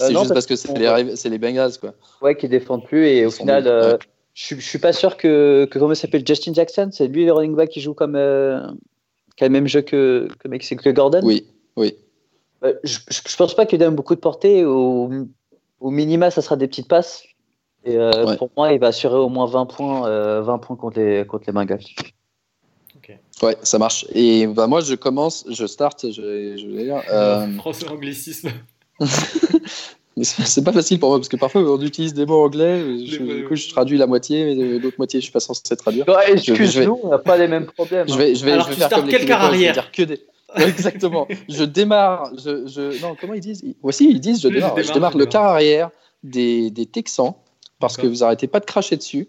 Euh, C'est juste parce parce que c'est les, Rav- c'est les Bengals, quoi. Ouais, qui défendent plus et au Ils final, euh, ouais. je, suis- je suis pas sûr que, que comment il s'appelle Justin Jackson, c'est lui le running back qui joue comme euh, qui a le même jeu que que, Gordon? Oui, oui. Euh, je, je, je pense pas qu'il donne beaucoup de portée. Au, au minima, ça sera des petites passes. Et euh, Ouais. pour moi, il va assurer au moins 20 points, euh, 20 points contre les, contre les Bengals. Ouais, ça marche. Et bah, moi, je commence, je start, je, je vais dire. euh, anglicisme. mais c'est pas facile pour moi parce que parfois on utilise des mots anglais. Je, mots- du coup, je traduis la moitié, mais l'autre moitié, je suis pas censé traduire. Excuse-nous, on n'a pas les mêmes problèmes. Je vais, je vais, Alors, je vais tu faire comme les je vais dire que des. Ouais, exactement. je démarre. Je, je... Non, comment ils disent? Voici, ils disent je démarre. Je démarre, le quart arrière des, des Texans parce que vous arrêtez pas de cracher dessus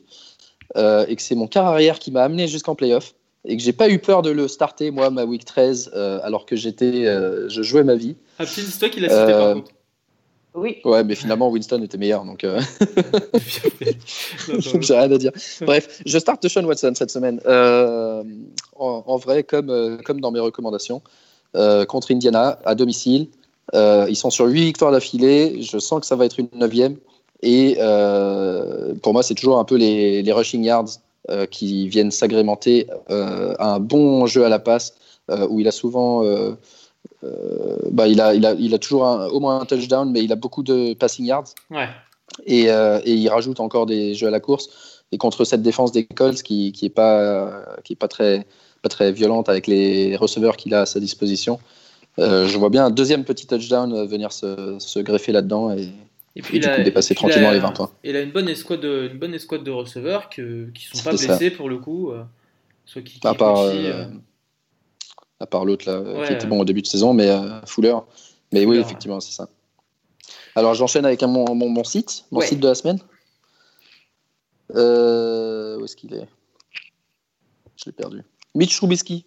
euh, et que c'est mon quart arrière qui m'a amené jusqu'en playoff et que j'ai pas eu peur de le starter, moi, ma week 13, euh, alors que j'étais, euh, je jouais ma vie. Ah, c'est toi qui l'as cité par contre. Oui. Ouais, mais finalement, Winston était meilleur, donc euh, j'ai rien à dire. Bref, je starte Sean Watson cette semaine. Euh, en, en vrai, comme, euh, comme dans mes recommandations, euh, contre Indiana, à domicile. Euh, ils sont sur 8 victoires d'affilée. Je sens que ça va être une neuvième. Et euh, pour moi, c'est toujours un peu les, les rushing yards euh, qui viennent s'agrémenter euh, à un bon jeu à la passe, euh, où il a souvent... euh, bah, il, a, il, a, il a toujours un- au moins un touchdown, mais il a beaucoup de passing yards Ouais. et, euh, et il rajoute encore des jeux à la course. Et contre cette défense des Colts qui qui est pas qui est pas très pas très violente avec les receveurs qu'il a à sa disposition, euh, je vois bien un deuxième petit touchdown venir se, se greffer là-dedans et, Et et du coup dépasser puis tranquillement a- les 20 points. Il a une bonne escouade de, une bonne escouade de receveurs que, qui sont pas ça. blessés pour le coup. euh, soit qui, À qui part aussi, euh, à part l'autre là euh, Ouais. qui était bon au début de saison, mais euh, Fuller. Mais oui, effectivement, c'est ça. Alors j'enchaîne avec un, mon, mon, mon site, mon Ouais. site de la semaine. Euh, où est-ce qu'il est? Je l'ai perdu. Mitch Trubisky.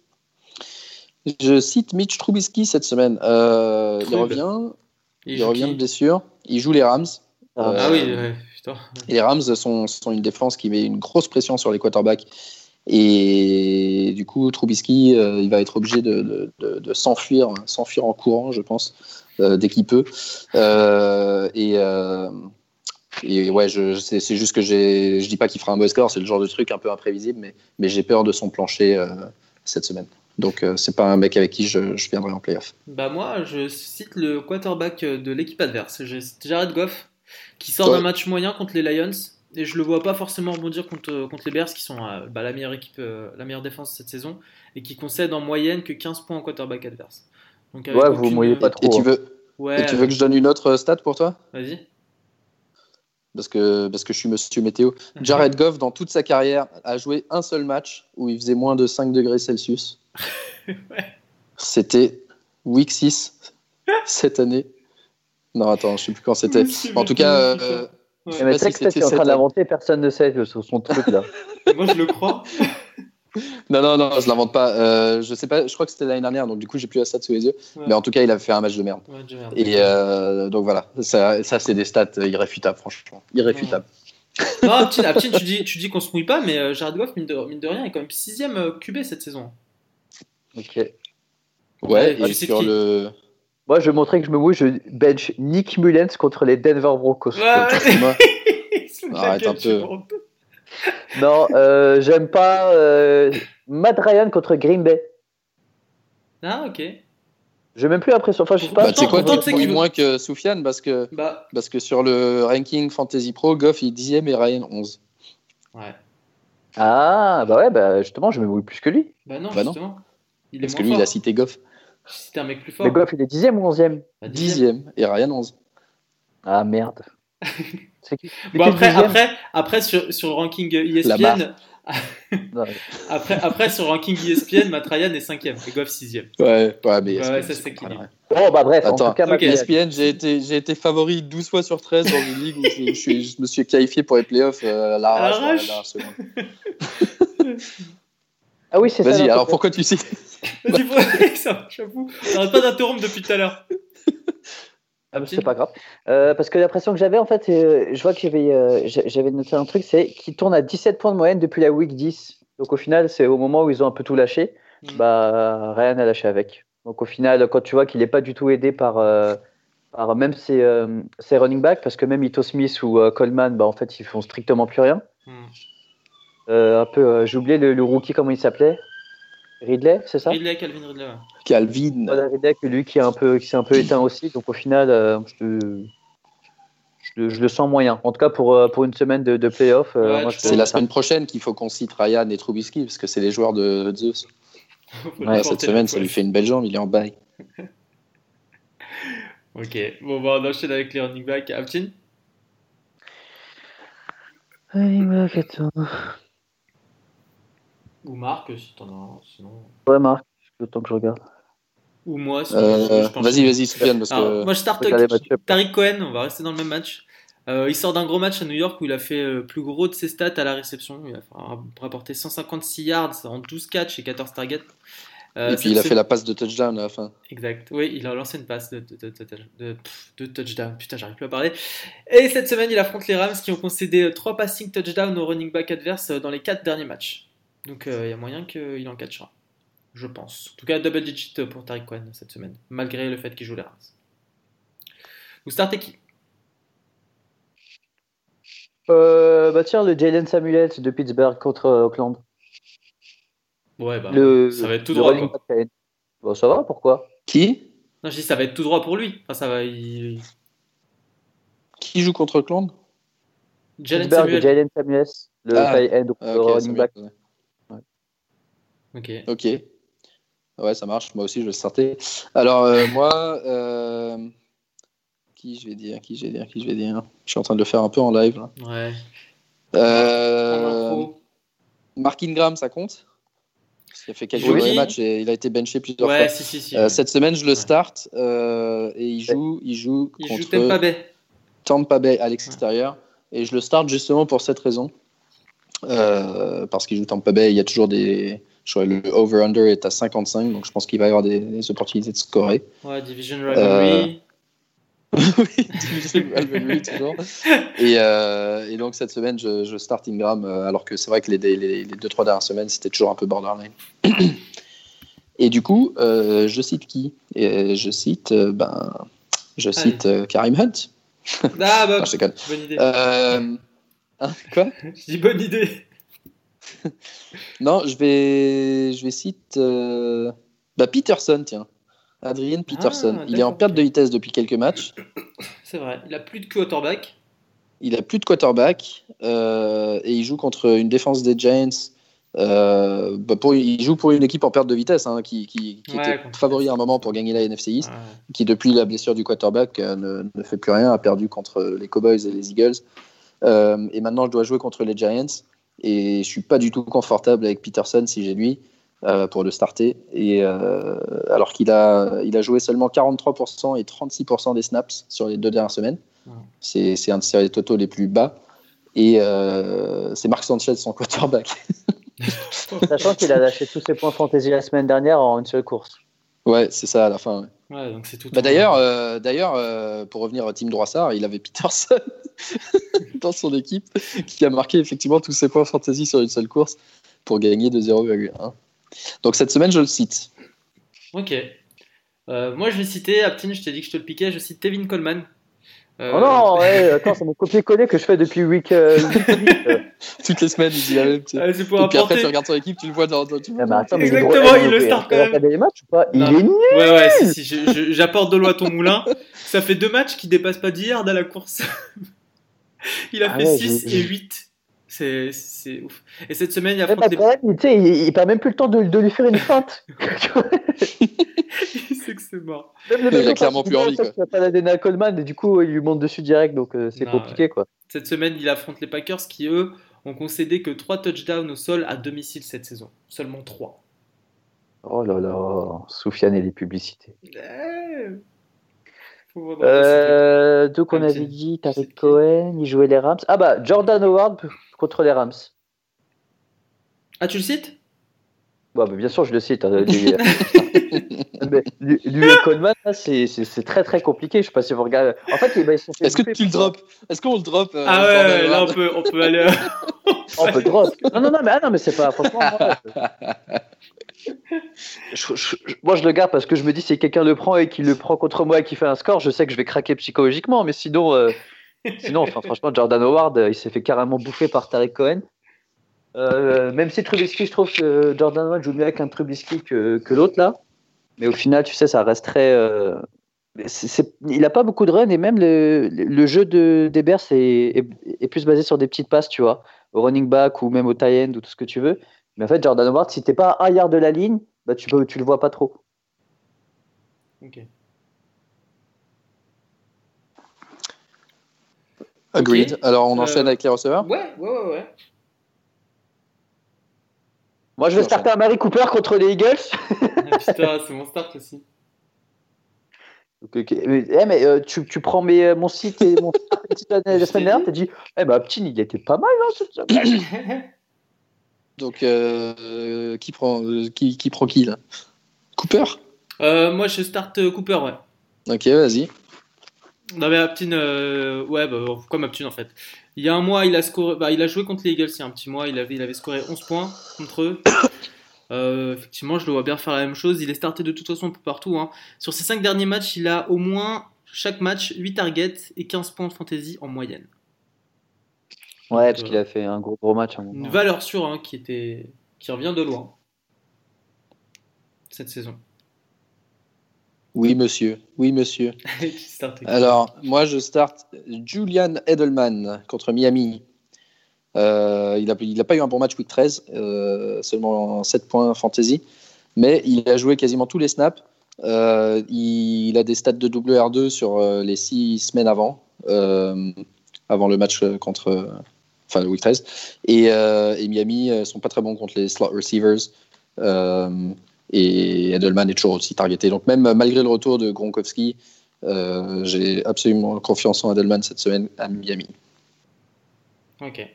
Je cite Mitch Trubisky cette semaine. Euh, il revient, il, revient de blessure. Il joue les Rams. Ah, oui, putain. et les Rams sont, sont une défense qui met une grosse pression sur les quarterbacks. Et du coup, Trubisky, euh, il va être obligé de, de- de- de s'enfuir, s'enfuir en courant, je pense, euh, dès qu'il peut. Euh, et, et ouais, c'est juste que je dis pas qu'il fera un bon score, c'est le genre de truc un peu imprévisible, mais, mais j'ai peur de son plancher cette semaine. Donc, euh, c'est pas un mec avec qui je, je viendrai en playoff. Bah moi, je cite le quarterback de l'équipe adverse. Jared Goff, qui sort Ouais. d'un match moyen contre les Lions. Et je le vois pas forcément rebondir contre, contre les Bears, qui sont euh, bah, la meilleure équipe, euh, la meilleure défense cette saison, et qui concèdent en moyenne que 15 points en quarterback adverse. Donc, avec Ouais, vous mouillez pas Et trop. tu hein. veux, Ouais, et tu veux que je donne une autre stat pour toi? vas-y. parce que, parce que je suis monsieur météo. Jared Goff, dans toute sa carrière, a joué un seul match où il faisait moins de 5 degrés Celsius. C'était Week 6 cette année. Non, attends, je sais plus quand c'était. En tout cas, euh, Ouais. Mais tu sais si es en train cette- d'inventer, personne ne sait sur son truc là. Moi, je le crois. non, non, non, je l'invente pas. Euh, je sais pas, je crois que c'était l'année dernière, donc du coup, j'ai plus la stat sous les yeux. Ouais. Mais en tout cas, il avait fait un match de merde. Ouais, déjà, merde. Et euh, donc voilà, ça, ça c'est des stats irréfutables, franchement. Irréfutables. Non, tu dis, tu dis qu'on se mouille pas, mais euh, Jared Goff, mine de, mine de rien, est quand même 6ème QB cette saison. Ok. Ouais, Ouais, et sais sur qui le. Moi, je vais montrer que je me mouille, je bench Nick Mullens contre les Denver Broncos. Ouais, Moi, Arrête un peu. Non, euh, j'aime pas euh, Matt Ryan contre Green Bay. Ah, ok. J'ai même plus l'impression. Enfin, je sais pas. bah, tu sais quoi, tu veut- moins que Soufiane parce que, Bah, parce que sur le ranking Fantasy Pro, Goff est 10ème et Ryan 11. ouais. Ah, bah ouais, bah justement, je me mouille plus que lui. Bah non, Bah non. justement. Il est Parce que lui, il a cité Goff. C'était un mec plus fort. Mais Goff, il est dixième ou onzième Bah, dixième. 10ème et Ryan 11. Ah merde. Bon, après, dixième après, après sur, sur le ranking La ESPN, après, après sur le ranking E ESPN, Matt Ryan est 5ème et Goff 6ème. Ouais, ouais, mais. Ouais, ouais, ESPN, ça, c'est vrai. Bon, bah bref, en Attends, tout cas, Matt ok. Ryan. ESPN, j'ai été, j'ai été favori 12 fois sur 13 dans une ligue où je, je je me suis qualifié pour les playoffs euh, à l'arrache. À à la dernière seconde. Ah oui, c'est ça. Vas-y, alors pourquoi tu sais Vas-y, faut- ça, j'avoue. T'arrêtes pas d'interrompre depuis tout à l'heure. Ah, mais c'est pas grave. Euh, parce que l'impression que j'avais, en fait, euh, je vois que j'avais, euh, j'a- j'avais noté un truc, c'est qu'il tourne à 17 points de moyenne depuis la week 10. Donc au final, c'est au moment où ils ont un peu tout lâché, Mm. bah Ryan a lâché avec. Donc au final, quand tu vois qu'il n'est pas du tout aidé par, euh, par même ses, euh, ses running backs, parce que même Ito Smith ou euh, Coleman, bah, en fait, ils font strictement plus rien. Hmm. Euh, un peu, euh, j'ai oublié le, le rookie, comment il s'appelait? Ridley, c'est ça? Ridley, Calvin Ridley. ouais. Calvin. Voilà, Ridley, que lui qui, est un peu, qui s'est un peu éteint aussi. Donc au final, euh, je te- je, je le sens moyen. En tout cas, pour, pour une semaine de, de playoff. euh, Ouais, C'est la semaine prochaine qu'il faut qu'on cite Ryan et Trubisky, parce que c'est les joueurs de Zeus. Ouais, cette semaine, ça lui fait une belle jambe, il est en bail. Ok, bon, bah, on enchaîne avec les running backs. Aptin Running back, attends. Ou Marc, si t'en as un, sinon. Ouais, Marc, le temps que je regarde. Ou moi, si Euh, vas-y, vas-y, Soufiane, parce Alors, que. moi, je match-ups. Tariq Cohen, on va rester dans le même match. Euh, il sort d'un gros match à New York où il a fait euh, le plus gros de ses stats à la réception. Il a rapporté 156 yards en 12 catchs et 14 targets. Euh, et puis il a fait la passe de touchdown à la fin. Exact. Oui, il a lancé une passe de, de, de, de- de- pff, de touchdown. Putain, j'arrive plus à parler. Et cette semaine, il affronte les Rams qui ont concédé 3 passing touchdowns au running back adverse dans les 4 derniers matchs. Donc euh, il y a moyen qu'il en catchera. Je pense. En tout cas, double digit pour Tariq Cohen cette semaine, malgré le fait qu'il joue les Rams. Vous startez qui Euh, bah tiens, le Jalen Samuels de Pittsburgh contre euh, Auckland. Ouais, bah, le, ça va être tout droit. Bon, ça va, pourquoi? Qui? Non, je dis ça va être tout droit pour lui. Enfin, ça va. Il... Qui joue contre Auckland Jalen Pittsburgh, Samuel. Jalen Samuels, le Ah. end, Ah, running back. ouais. Ok. Ok. Ouais, ça marche. Moi aussi, je vais le starter. Alors, euh, moi, euh, qui je vais dire Qui je vais dire Qui je vais dire? Je suis en train de le faire un peu en live. Là. Ouais. Euh. Mark Ingram, ça compte? Parce qu'il a fait quelques Oui. matchs et il a été benché plusieurs Ouais, fois. si, si, si. Euh, cette semaine, je le start et il joue, il joue il contre joue Tampa Bay. Tampa Bay à l'extérieur. Et je le start justement pour cette raison. Parce qu'il joue Tampa Bay, il y a toujours des. Je crois que le over-under est à 55, donc je pense qu'il va y avoir des, des opportunités de scorer. Ouais, Division Rivalry. oui, Division Rivalry, toujours. Et, euh, et donc cette semaine, je, je start Ingram, euh, alors que c'est vrai que les, les, les deux, trois dernières semaines, c'était toujours un peu borderline. Et du coup, euh, je cite qui? Et Je cite, euh, ben, je cite euh, Karim Hunt. Ah, bah, Non, je déconne. bonne idée. Euh, hein, quoi? Je dis bonne idée. Non, je vais, je vais citer euh, bah, Peterson, tiens. Adrien Peterson. Ah, il est en perte de vitesse depuis quelques matchs. C'est vrai. Il a plus de quarterback. Il a plus de quarterback euh, et il joue contre une défense des Giants. euh, bah, pour, il joue pour une équipe en perte de vitesse hein, qui, qui, qui Ouais, était favori à un moment pour gagner la NFC East, Ouais. qui depuis la blessure du quarterback euh, ne, ne fait plus rien, a perdu contre les Cowboys et les Eagles. Et maintenant, je dois jouer contre les Giants et je suis pas du tout confortable avec Peterson si j'ai lui euh, pour le starter. Et euh, alors qu'il a, il a joué seulement 43% et 36% des snaps sur les deux dernières semaines. C'est c'est un de ses totaux les plus bas. Et euh, c'est Marc Sanchez, son quarterback. Sachant qu'il a lâché tous ses points fantasy la semaine dernière en une seule course. ouais, c'est ça à la fin. ouais. Ouais, donc c'est tout. Bah, d'ailleurs, euh, d'ailleurs euh, pour revenir à Tim Droissard, il avait Peterson dans son équipe qui a marqué effectivement tous ses points fantasy sur une seule course pour gagner de 0,1. Donc cette semaine, je le cite. Ok. Euh, moi, je vais citer, Aptin, je t'ai dit que je te le piquais, je cite Tevin Coleman. Euh, Oh non, ouais, attends, c'est mon copier-coller que je fais depuis week. euh, euh. Toutes les semaines, il dit la même. tu sais. c'est pour Et puis après, apporter. tu regardes son équipe, tu le vois dans. dans tu- Ah, mais attends, mais Exactement, drôle, il le start quand même. les matchs ou pas? Il est nul. Ouais, ouais, si, si, j'apporte de l'eau à ton moulin. Ça fait deux matchs qui dépassent pas 10 yards à la course. il a Ah fait ouais, 6 j'ai- et 8. C'est, c'est ouf. Et cette semaine, il Ouais, affronte bah, les... quand même, tu sais, il, il perd même plus le temps de, de lui faire une feinte. il sait que c'est mort. Même le Il a clairement plus il envie, dit, quoi. Vas pas à Coleman et du coup, il lui monte dessus direct, donc euh, c'est compliqué, quoi. Cette semaine, il affronte les Packers qui, eux, ont concédé que 3 touchdowns au sol à domicile cette saison. Seulement 3. Oh là là, Soufiane et les publicités. Faut vraiment Euh, donc on Ah, avait dit Tariq Cohen, il jouait les Rams. Ah bah Jordan Howard contre les Rams. Ah, tu le cites? Bah, bah, bien sûr, je le cite. hein, lui, mais lui, lui et Coleman, c'est c'est- c'est très très compliqué. Je sais pas si vous regardez. En fait, bah, Est-ce que tu le drops Est-ce qu'on le drop euh, Ah ouais, là on peut, on peut aller. On peut drop. Non, non, non, mais, ah, non, mais c'est pas. Franchement, moi, je, je- je- moi, je le garde parce que je me dis, si quelqu'un le prend et qu'il le prend contre moi et qu'il fait un score, je sais que je vais craquer psychologiquement. Mais sinon, euh, sinon enfin, franchement, Jordan Howard, euh, il s'est fait carrément bouffer par Tarek Cohen. Euh, même si Trubisky, je trouve que Jordan Howard joue mieux avec un Trubisky que, l'autre là. Mais au final, tu sais, ça reste très, euh, il n'a pas beaucoup de runs et même le, jeu de est, est, est plus basé sur des petites passes, tu vois, au running back ou même au tie end ou tout ce que tu veux. Mais en fait, Jordan Howard, si t'es pas à un yard de la ligne, bah tu peux, tu le vois pas trop. Ok. Agreed. Alors, on Euh, enchaîne avec les receveurs? Ouais, ouais, ouais, ouais. Moi, je vais starter à Mary Cooper contre les Eagles. Ah, putain, c'est mon start aussi. Ok, ok. Mais, eh, mais, euh, tu, tu prends mes, mon site et mon site la, la semaine dernière, t'as dit, eh bah, petit, il était pas mal, hein. Donc, euh, qui, prend, euh, qui, qui prend qui là? Cooper? Euh, moi, je start euh, Cooper, ouais. Ok, vas-y. Non, mais Aptin, euh, ouais, bah, comme Aptin en fait. Il y a un mois, il a, scoré, bah, il a joué contre les Eagles il y a un petit mois. Il avait, il avait scoré 11 points contre eux. Euh, effectivement, je le vois bien faire la même chose. Il est starté de toute façon un peu partout. hein. Sur ses 5 derniers matchs, il a au moins chaque match 8 targets et 15 points de fantasy en moyenne. Ouais, parce qu'il a fait un gros, gros match. Une valeur sûre hein, qui, était, qui revient de loin cette saison. Oui, monsieur. Oui, monsieur. Alors, moi, je start Julian Edelman contre Miami. Euh, il n'a il a pas eu un bon match week 13, euh, seulement 7 points fantasy, mais il a joué quasiment tous les snaps. Euh, il, il a des stats de WR2 sur les 6 semaines avant, avant le match contre, enfin le week 13. Et, et Miami euh, sont pas très bons contre les slot receivers. Et Edelman est toujours aussi targeté. Donc même malgré le retour de Gronkowski, euh, j'ai absolument confiance en Edelman cette semaine à Miami. Ok.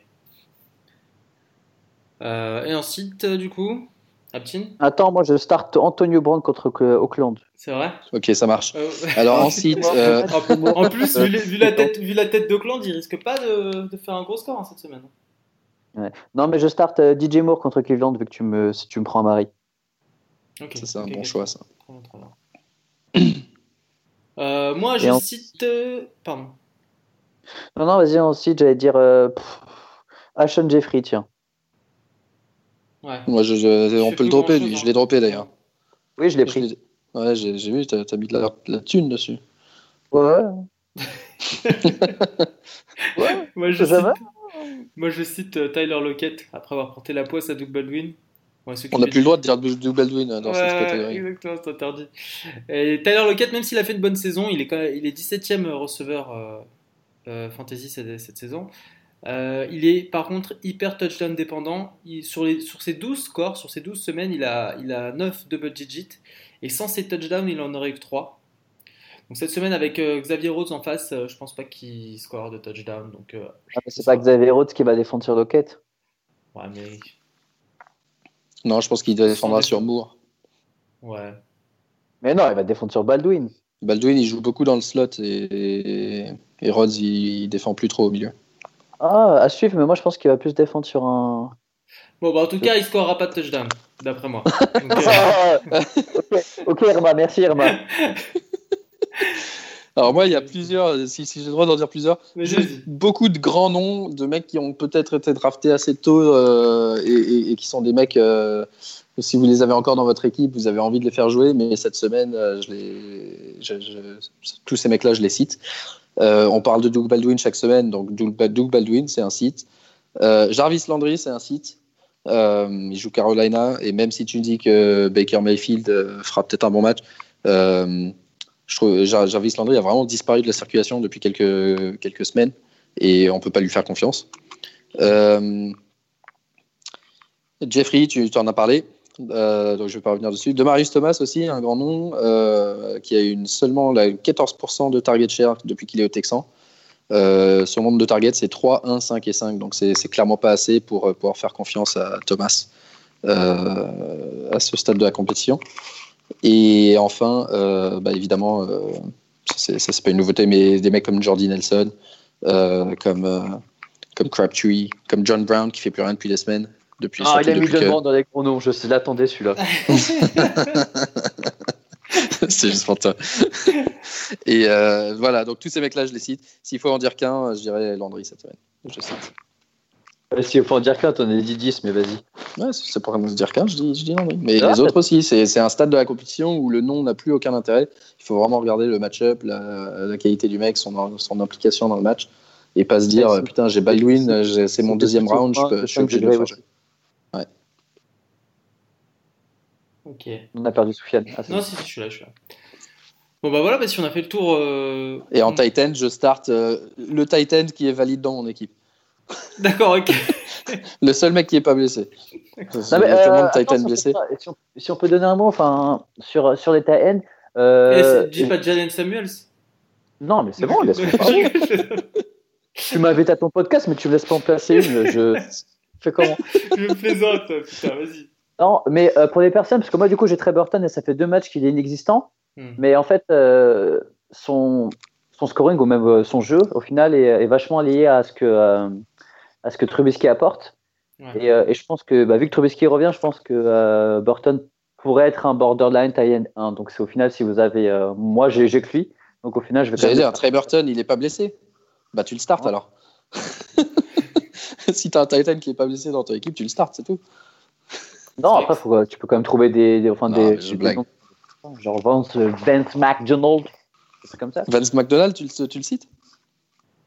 Euh, et ensuite, euh, du coup, Aptin, Attends, moi, je start Antonio Brown contre euh, Auckland. c'est vrai? Ok, ça marche. Euh, Alors ensuite, euh, En plus, vu, la tête, vu la tête d'Auckland, il risque pas de, de faire un gros score hein, cette semaine. Non, mais je start DJ Moore contre Cleveland vu que tu me, si tu me prends à Marie. Ça c'est un bon choix ça. Euh, moi, je cite. euh, Pardon. Non, non, vas-y, ensuite, j'allais dire euh, Ashon Jeffrey, tiens. Ouais. Moi, je, je- Je on peut le dropper, lui. hein. Je l'ai droppé d'ailleurs. Oui, je l'ai pris. Ouais, j'ai j'ai vu, t'as as mis de la, de la thune dessus. Ouais. ouais. Moi, je Ça cite, va? Moi, je cite euh, Tyler Lockett après avoir porté la poisse à Doug Baldwin. Ouais, On n'a plus le droit de dire Doug Baldwin dans cette catégorie. exactement, c'est interdit. Et Tyler Lockett, même s'il a fait une bonne saison, il est, quand même- il est 17ème receveur euh, euh, fantasy cette, cette saison. Euh, il est par contre hyper touchdown dépendant. Il- sur, les, sur ses 12 scores, sur ses 12 semaines, il a, il a 9 double digits. Et sans ses touchdowns, il en aurait eu que 3. Donc cette semaine, avec euh, Xavier Rhodes en face, euh, je pense pas qu'il score de touchdown. Donc, euh, Ah, mais c'est pas Xavier Rhodes qui va défendre sur Lockett. ouais, mais. Non, je pense qu'il défendra sur Moore. Ouais. Mais non, il va défendre sur Baldwin. Baldwin, il joue beaucoup dans le slot et, Rhodes, il, il défend plus trop au milieu. Ah, à suivre, mais moi je pense qu'il va plus défendre sur un. Bon, bah, en tout cas, il scorera pas de touchdown, d'après moi. Donc, euh, ok, ok, Irma, merci Irma. Alors moi, il y a plusieurs, si, si j'ai le droit d'en dire plusieurs, juste beaucoup de grands noms de mecs qui ont peut-être été draftés assez tôt euh, et, et- et qui sont des mecs, euh, si vous les avez encore dans votre équipe, vous avez envie de les faire jouer, mais cette semaine, euh, je les, je- je- tous ces mecs-là, je les cite. On parle de Doug Baldwin chaque semaine, donc Doug, Doug Baldwin, c'est un site. Jarvis Landry, c'est un site. Il joue Carolina, et même si tu dis que Baker Mayfield fera peut-être un bon match, je Jarvis Landry a vraiment disparu de la circulation depuis quelques, semaines et on peut pas lui faire confiance. Euh, Jeffrey, tu en as parlé, euh, donc je vais pas revenir dessus. Demarius Thomas aussi, un grand nom, euh, qui a une, seulement la 14% de target share depuis qu'il est au Texan. Son nombre de targets, c'est 3, 1, 5 et 5, donc c'est clairement pas assez pour pouvoir faire confiance à Thomas à ce stade de la compétition. Et enfin, euh, bah, évidemment, euh, ça c'est- pas une nouveauté, mais des mecs comme Jordy Nelson, euh, comme, comme Crabtree, comme John Brown qui fait plus rien depuis des semaines. Depuis, Ah, il a mis John que- dans les gros noms, je l'attendais celui-là. c'est juste pour toi. Et voilà, donc tous ces mecs-là, je les cite. S'il faut en dire qu'un, je dirais Landry cette semaine. Je cite. Si faut en dire qu'un, t'en as dit 10, mais vas-y. Ouais, c'est pour se dire qu'un, je dis, je dis non. oui. Mais Ah, les autres aussi, c'est c'est un stade de la compétition où le nom n'a plus aucun intérêt. Il faut vraiment regarder le match-up, la, la qualité du mec, son, son implication dans le match, et pas se dire Ouais, putain, j'ai Baldwin, euh, c'est mon deuxième round, je, peux- je suis obligé de le faire. aussi. Ok. On a perdu Soufiane. Ah, Non, si, si, je suis là, je suis là. Bon, bah voilà, bah, si on a fait le tour. euh, Et en on- Titan, je start euh, le Titan qui est valide dans mon équipe. D'accord, ok. Le seul mec qui est pas blessé. Non, tout le euh, monde Titan attends, si on blessé. peut pas- Si on, si on peut donner un mot enfin, sur, sur les Titan. Euh, c'est- dis pas Jalen Samuels. Non, mais c'est bon, laisse-moi parler. Tu m'invites à ton podcast, mais tu me laisses pas en placer une. Je fais comment? Je plaisante, putain, vas-y. Non, mais euh, pour les personnes, parce que moi, du coup, j'ai Trey Burton et ça fait deux matchs qu'il est inexistant. Hmm. Mais en fait, euh, son, son scoring ou même euh, son jeu, au final, est, est vachement lié à ce que, euh, à ce que Trubisky apporte. Ouais. Et, euh, et je pense que, bah, vu que Trubisky revient, je pense que euh, Burton pourrait être un borderline tie 1. Donc, c'est au final, si vous avez. euh, moi, j'ai j'ai que lui. Donc, au final, je vais J'allais dire, Trey Burton, il est pas blessé. Bah, tu le startes Ouais. alors. si t'as un Titan qui est pas blessé dans ton équipe, tu le startes, c'est tout. Non, après, faut, tu peux quand même trouver des. des- enfin, Non, des, je. Genre Vance, Vance McDonald. C'est comme ça. Vance McDonald, tu le, tu le cites?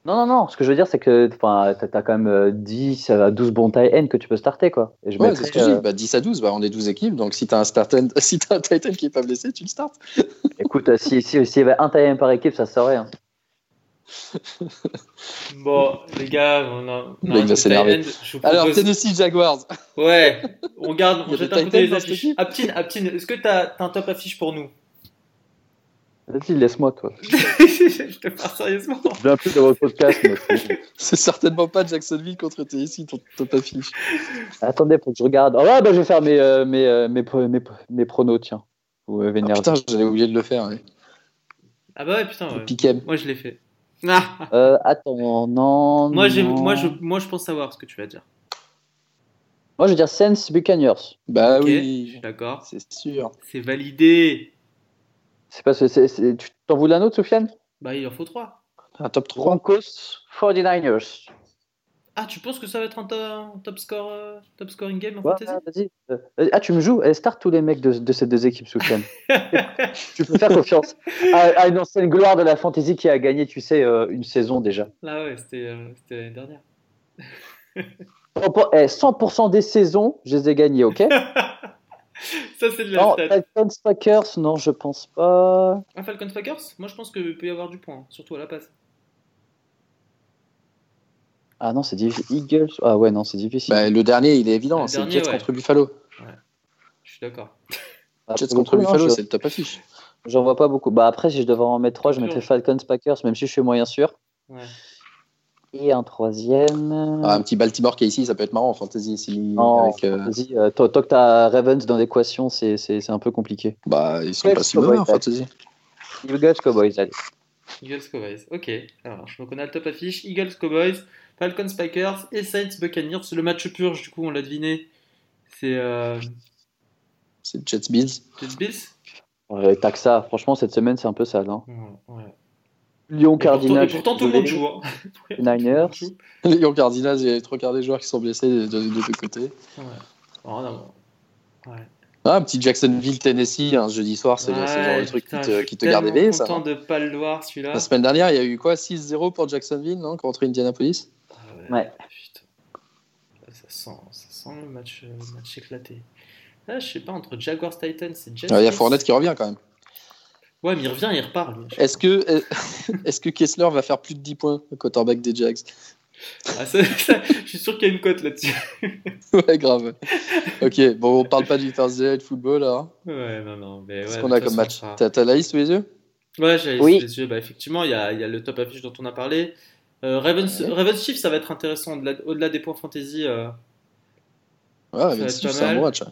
Non, non, non. Ce que je veux dire, c'est que enfin, t'as as quand même euh, 10 à 12 bons tie que tu peux starter, quoi. Et je Ouais, mettrais, c'est ce que je dis. euh, Bah, 10 à 12, bah, on est 12 équipes. Donc, si t'as un, Starten- si t'as un Titan qui est pas blessé, tu le startes. Écoute, euh, si s'il si, y avait un tie N par équipe, ça serait. Hein. Bon, les gars, on a. on a Le mec un va s'énerver. tight end, Alors, Tennessee Jaguars. Ouais, on garde, on a jette un dans les affiches. Aptine, Aptine, est-ce que t'as as un top affiche pour nous? Vas-y, laisse-moi, toi. Je te parle sérieusement. Viens plus de votre podcast. c'est certainement pas Jacksonville contre Tennessee, ton top affiche. Attendez, faut que je regarde. Oh, ouais, bah, je vais faire mes, euh, mes, euh, mes, mes, mes pronos, tiens. Vous Ah, putain, j'avais oublié de le faire. ouais. Ah bah ouais, putain, ouais. Piquem. Moi je l'ai fait. Ah, Euh, attends, non. moi, non. moi, je, moi je pense savoir ce que tu vas dire. Moi, je veux dire Sense Buccaneers. Bah je oui, suis d'accord. c'est sûr. C'est validé. C'est pas Tu t'en voulais un autre, Sofiane Bah il en faut trois. Un top 3. Broncos 49ers. Ah, tu penses que ça va être un, to- un top score, euh, top scoring game en Ouais, fantasy? Euh. Ah, tu me joues Eh, Start tous les mecs de, de ces deux équipes, Sofiane. tu peux faire confiance à, à une ancienne gloire de la fantasy qui a gagné, tu sais, euh, une saison déjà. Là ouais, c'était euh, c'était l'année dernière. 100%, eh, 100% des saisons, je les ai gagnées, ok? Ça c'est de la Non, stat. Titans Packers, non, je pense pas. Un Falcons Packers? Moi je pense qu'il peut y avoir du point, hein, surtout à la passe. Ah non, c'est difficile. Eagles. Ah ouais, non, c'est difficile. Bah, le dernier, il est évident. Le C'est dernier, Jets ouais. contre Buffalo. Je suis d'accord. Ah, Jets contre coup, non, Buffalo, je- c'est le top affiche. J'en vois pas beaucoup. Bah après, si je devais en mettre trois, je Concurrent. mettrais Falcons Packers, même si je suis moyen sûr. Ouais. Et un troisième. Ah, un petit Baltimore qui est ici, ça peut être marrant en fantasy. Si, Non, avec, euh, Vas-y, euh, tant tant que t'as Ravens dans l'équation, c'est c'est- c'est un peu compliqué. bah, ils sont Ouais, pas si mauvais en fantasy. Eagles Cowboys, allez. Eagles Cowboys. Ok, alors je on a le top affiche. Eagles Cowboys, Falcons Packers et Saints Buccaneers. Le match purge, du coup, on l'a deviné. C'est euh, C'est Jets Bills. Jets Bills Ouais, T'as que ça. Franchement, cette semaine, c'est un peu sale. Hein. Ouais, ouais. Lyon Et pourtant, Cardinals. et pourtant, tout le monde joue. hein. Niners. Lyon Cardinals, il y a les trois quarts des joueurs qui sont blessés de, de, de deux côtés. Ouais. Oh, ouais. Ah, un petit Jacksonville, Tennessee, un jeudi soir, c'est le- c'est le genre de Ouais, truc putain, qui je te, suis qui te garde éveillé, ça. content non de pas le voir celui-là. La semaine dernière, il y a eu quoi 6-0 pour Jacksonville, non Contre Indianapolis? Ah Ouais. Putain. Ça sent, ça sent le match, le match éclaté. Là, je sais pas, entre Jaguars Titans et Jets. Ah, Il y a. Fournette qui revient quand même. Ouais, mais il revient, il repart. lui. Est-ce que, est que Kessler va faire plus de 10 points au quarterback des Jags? Ah, ça- ça- je suis sûr qu'il y a une cote là-dessus. Ouais, grave. Ok, bon, on parle pas du Thursday Night Football là. hein. Ouais, non, non. Mais Qu'est-ce ouais, qu'on a comme match T'as t'as la liste sous les yeux? Ouais, j'ai Oui. sous les yeux. Bah, effectivement, il y a, il y a le top affiche dont on a parlé. Euh, Ravens, Ouais. Ravens Chiefs, ça va être intéressant. Au-delà, au-delà des points fantasy, euh, Ouais, si, pas c'est un bon match.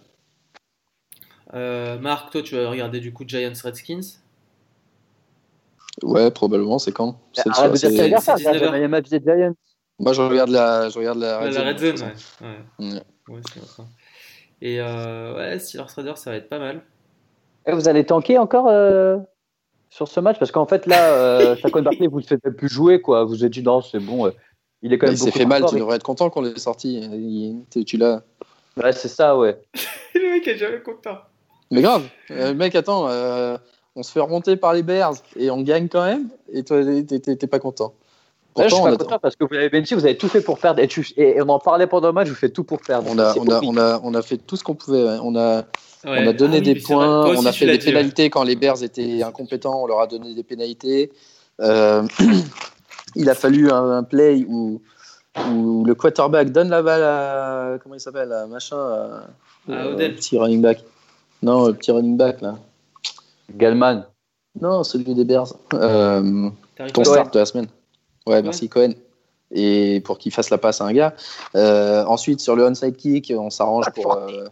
euh, Marc, toi, tu vas regarder du coup Giants Redskins. Ouais, probablement, c'est quand? C'est le Arrête de soir, dire c'est- ça, regarde ça, c'est 19 regarde, il y a un match des Giants. Moi, je regarde la, je regarde la red la Red Zone, ouais. ouais. Ouais. Ouais, c'est. Et euh, ouais, Steelers Raiders, ça va être pas mal. Eh, Vous allez tanker encore euh, sur ce match? Parce qu'en fait, là, euh, Saquon Barkley, vous ne le faites plus jouer. Quoi. Vous vous êtes dit, non, c'est bon. euh, Il est quand Bah, même il s'est fait mal, fort, tu il- devrais être content qu'on l'ait sorti. Il- tu- tu l'as. Ouais, c'est ça, ouais. Le mec est jamais content. Mais grave, euh, mec, attends, euh, on se fait remonter par les Bears et on gagne quand même, et toi, t'es- t'es t'es pas content. Ouais, je suis Pourtant, pas on a, content parce que vous avez benché, vous avez tout fait pour perdre. Et, tu- et on en parlait pendant le match, vous faites tout pour perdre. on a, on a, on a, on a fait tout ce qu'on pouvait. On a, Ouais. on a donné Ah oui, des points, on a fait des dit, ouais. pénalités quand les Bears étaient incompétents, on leur a donné des pénalités. Euh, il a fallu un, un play où, où le quarterback donne la balle à. Comment il s'appelle à Machin à- À euh, Odell. Petit running back. Non, le petit running back là. Galman. Non, celui des Bears. Euh, ton pas start de la semaine. Ouais, merci Cohen. Et pour qu'il fasse la passe à un gars. Euh, ensuite, sur le onside kick, on s'arrange pour, euh,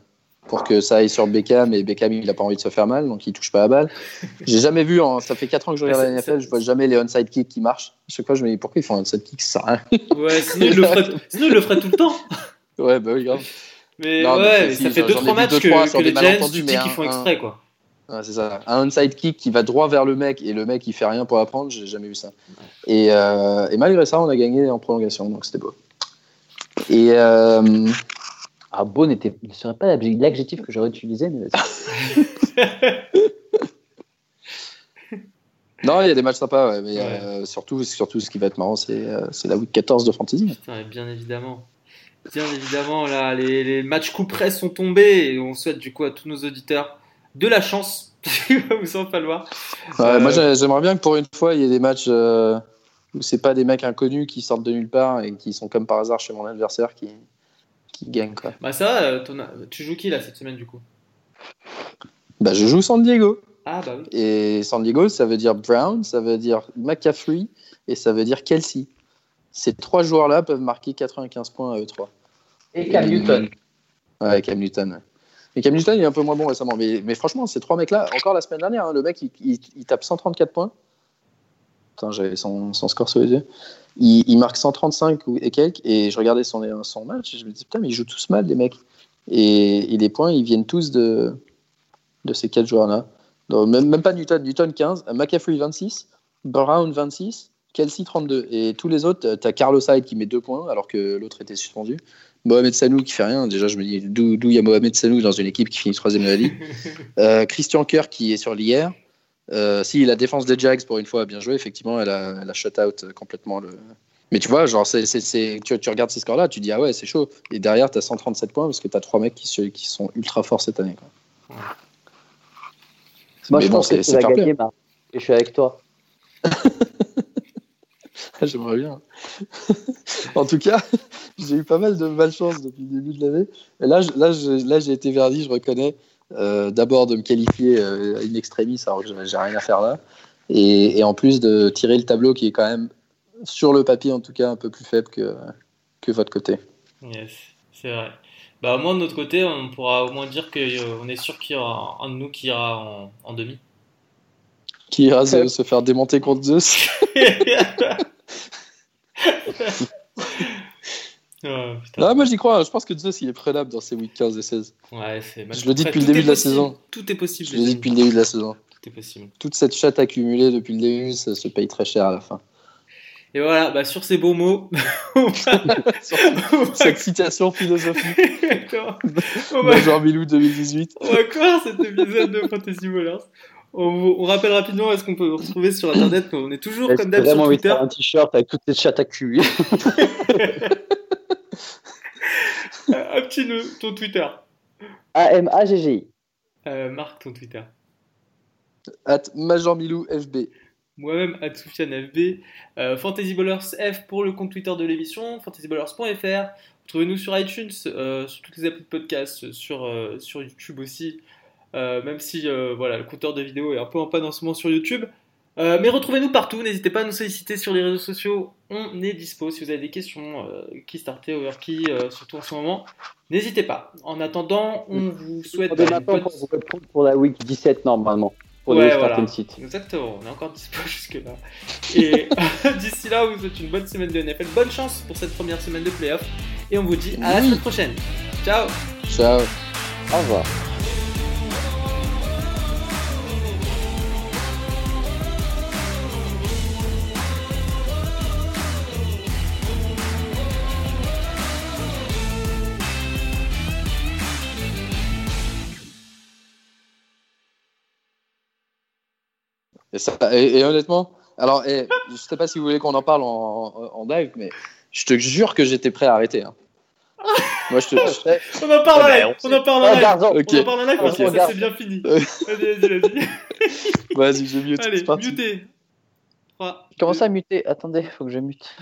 pour que ça aille sur Beckham. Et Beckham, il n'a pas envie de se faire mal, donc il touche pas la balle. J'ai jamais vu, en- ça fait 4 ans que je regarde la NFL, je vois jamais les onside kicks qui marchent. À chaque fois, je me dis pourquoi ils font un onside kick, ça sert à rien. Ouais, sinon il, le ferait, sinon il le ferait tout le temps. Ouais, bah oui, grave. Mais Non, ouais, c'est- mais si, ça fait j'en- 2-3 j'en ai vu matchs deux, que, que les Giants, malentendus, tu dis mais qu'ils un- font exprès, quoi. Ouais, c'est ça. Un onside kick qui va droit vers le mec et le mec il fait rien pour la prendre, j'ai jamais vu ça. Et, euh, et malgré ça, on a gagné en prolongation, donc c'était beau. Et euh, Ah, beau n'était, ne serait pas l'adjectif que j'aurais utilisé, mais non, il y a des matchs sympas, ouais, mais Ouais. euh, surtout, surtout ce qui va être marrant, c'est c'est la week 14 de Fantasy. Putain, bien évidemment. Bien évidemment, là, les, les matchs coup près sont tombés et on souhaite du coup à tous nos auditeurs de la chance. Il va vous en falloir. Ouais, Euh, Moi, j'ai- j'aimerais bien que pour une fois, il y ait des matchs euh, où c'est pas des mecs inconnus qui sortent de nulle part et qui sont comme par hasard chez mon adversaire qui, qui gagnent. Quoi. Bah ça, euh, ton- tu joues qui là cette semaine du coup? Bah, je joue San Diego. Ah bah oui. Et San Diego, ça veut dire Brown, ça veut dire McCaffrey et ça veut dire Kelsey. Ces trois joueurs-là peuvent marquer 95 points à eux trois. Et Cam Newton. Ouais, Cam Newton. Mais Cam Newton, il est un peu moins bon récemment. Mais, franchement, ces trois mecs-là, encore la semaine dernière, hein, le mec, il, tape 134 points. Putain, j'avais son, score sous les yeux. Il, marque 135 ou- et quelques. Et je regardais son, match et je me disais, putain, mais ils jouent tous mal, les mecs. Et, les points, ils viennent tous de, ces quatre joueurs-là. Même, même pas Newton. Newton 15, McCaffrey 26, Brown 26, Kelsey 32. Et tous les autres, tu as Carlos Hyde qui met 2 points alors que l'autre était suspendu. Mohamed Sanou qui fait rien. Déjà, je me dis d'où il y a Mohamed Sanou dans une équipe qui finit troisième de la ligue. Euh, Christian Kerr qui est sur l'IR. Euh, si la défense des Jags pour une fois a bien joué, effectivement, elle a, elle a shut out complètement le. Mais tu vois, genre, c'est, c'est- c'est- tu, tu regardes ces scores-là, tu dis ah ouais, c'est chaud. Et derrière, tu as 137 points parce que tu as trois mecs qui, se- qui sont ultra forts cette année. quoi. Moi, Mais je bon, pense que c'est- tu vas gagner, Marc. Et je suis avec toi. J'aimerais bien. en tout cas, j'ai eu pas mal de malchance depuis le début de l'année. Et là, là, je- là, j'ai été verdi, je reconnais. euh, D'abord de me qualifier euh, in extremis, alors que j'ai- j'ai rien à faire là. Et, et en plus de tirer le tableau qui est quand même, sur le papier en tout cas, un peu plus faible que, que votre côté. Yes, c'est vrai. Bah au moins de notre côté, on pourra au moins dire qu'on est sûr qu'il y aura un de nous qui ira en, en demi. Qui ira se, se faire démonter contre Zeus. Oh. Ah, moi j'y crois, je pense que Zeus il est prenable dans ses week 15 et 16. Ouais, c'est Je le dis Après, depuis le début de la possible. saison. Tout est possible. Je dit amis. depuis le début de la saison. Tout est possible. Toute cette chatte accumulée depuis le début, ça se paye très cher à la fin. Et voilà, bah sur ces beaux mots, on va- on va- Cette citation philosophique on va Major Milou 2018. On va clore cet épisode de Fantasy Ballers. On, vous- on rappelle rapidement est-ce qu'on peut nous retrouver sur internet. mais On est toujours comme d'hab sur vraiment envie de Twitter. faire un t-shirt avec toutes ces chattes accumulées. Euh, Un petit nœud, ton Twitter. A-M-A-G-G-I. Euh, Marc, ton Twitter. At Major Milou FB. Moi-même, FB. Euh, Fantasy Ballers F pour le compte Twitter de l'émission. FantasyBallers.fr. Retrouvez-nous sur iTunes, euh, sur toutes les applis de podcast, sur, euh, sur YouTube aussi. Euh, même si euh, voilà, le compteur de vidéo est un peu en panne en ce moment sur YouTube. Euh, mais retrouvez-nous partout, n'hésitez pas à nous solliciter sur les réseaux sociaux, on est dispo. Si vous avez des questions, euh, qui starter, overkey, euh, surtout en ce moment, n'hésitez pas. En attendant, on vous souhaite maintenant bonne... pour la week 17 normalement. Pour Ouais, les voilà. starting sites. Exactement, on est encore dispo jusque-là. Et d'ici là, on vous souhaite une bonne semaine de NFL, bonne chance pour cette première semaine de playoff, et on vous dit à la semaine prochaine. Ciao Ciao. Au revoir. Et, ça, et, et honnêtement, alors, et, je sais pas si vous voulez qu'on en parle en, en, en live, mais je te jure que j'étais prêt à arrêter. hein. Moi, je te. je- On en parle en Ah, live. ben, on On en parle en live. Regarde, Ok. On en parle en live parce que ça c'est bien fini. Vas-y, vas-y, vas-y. Vas-y, j'ai mieux. Allez, c'est parti. muté. 3, Comment ça muter? Attendez, faut que je mute.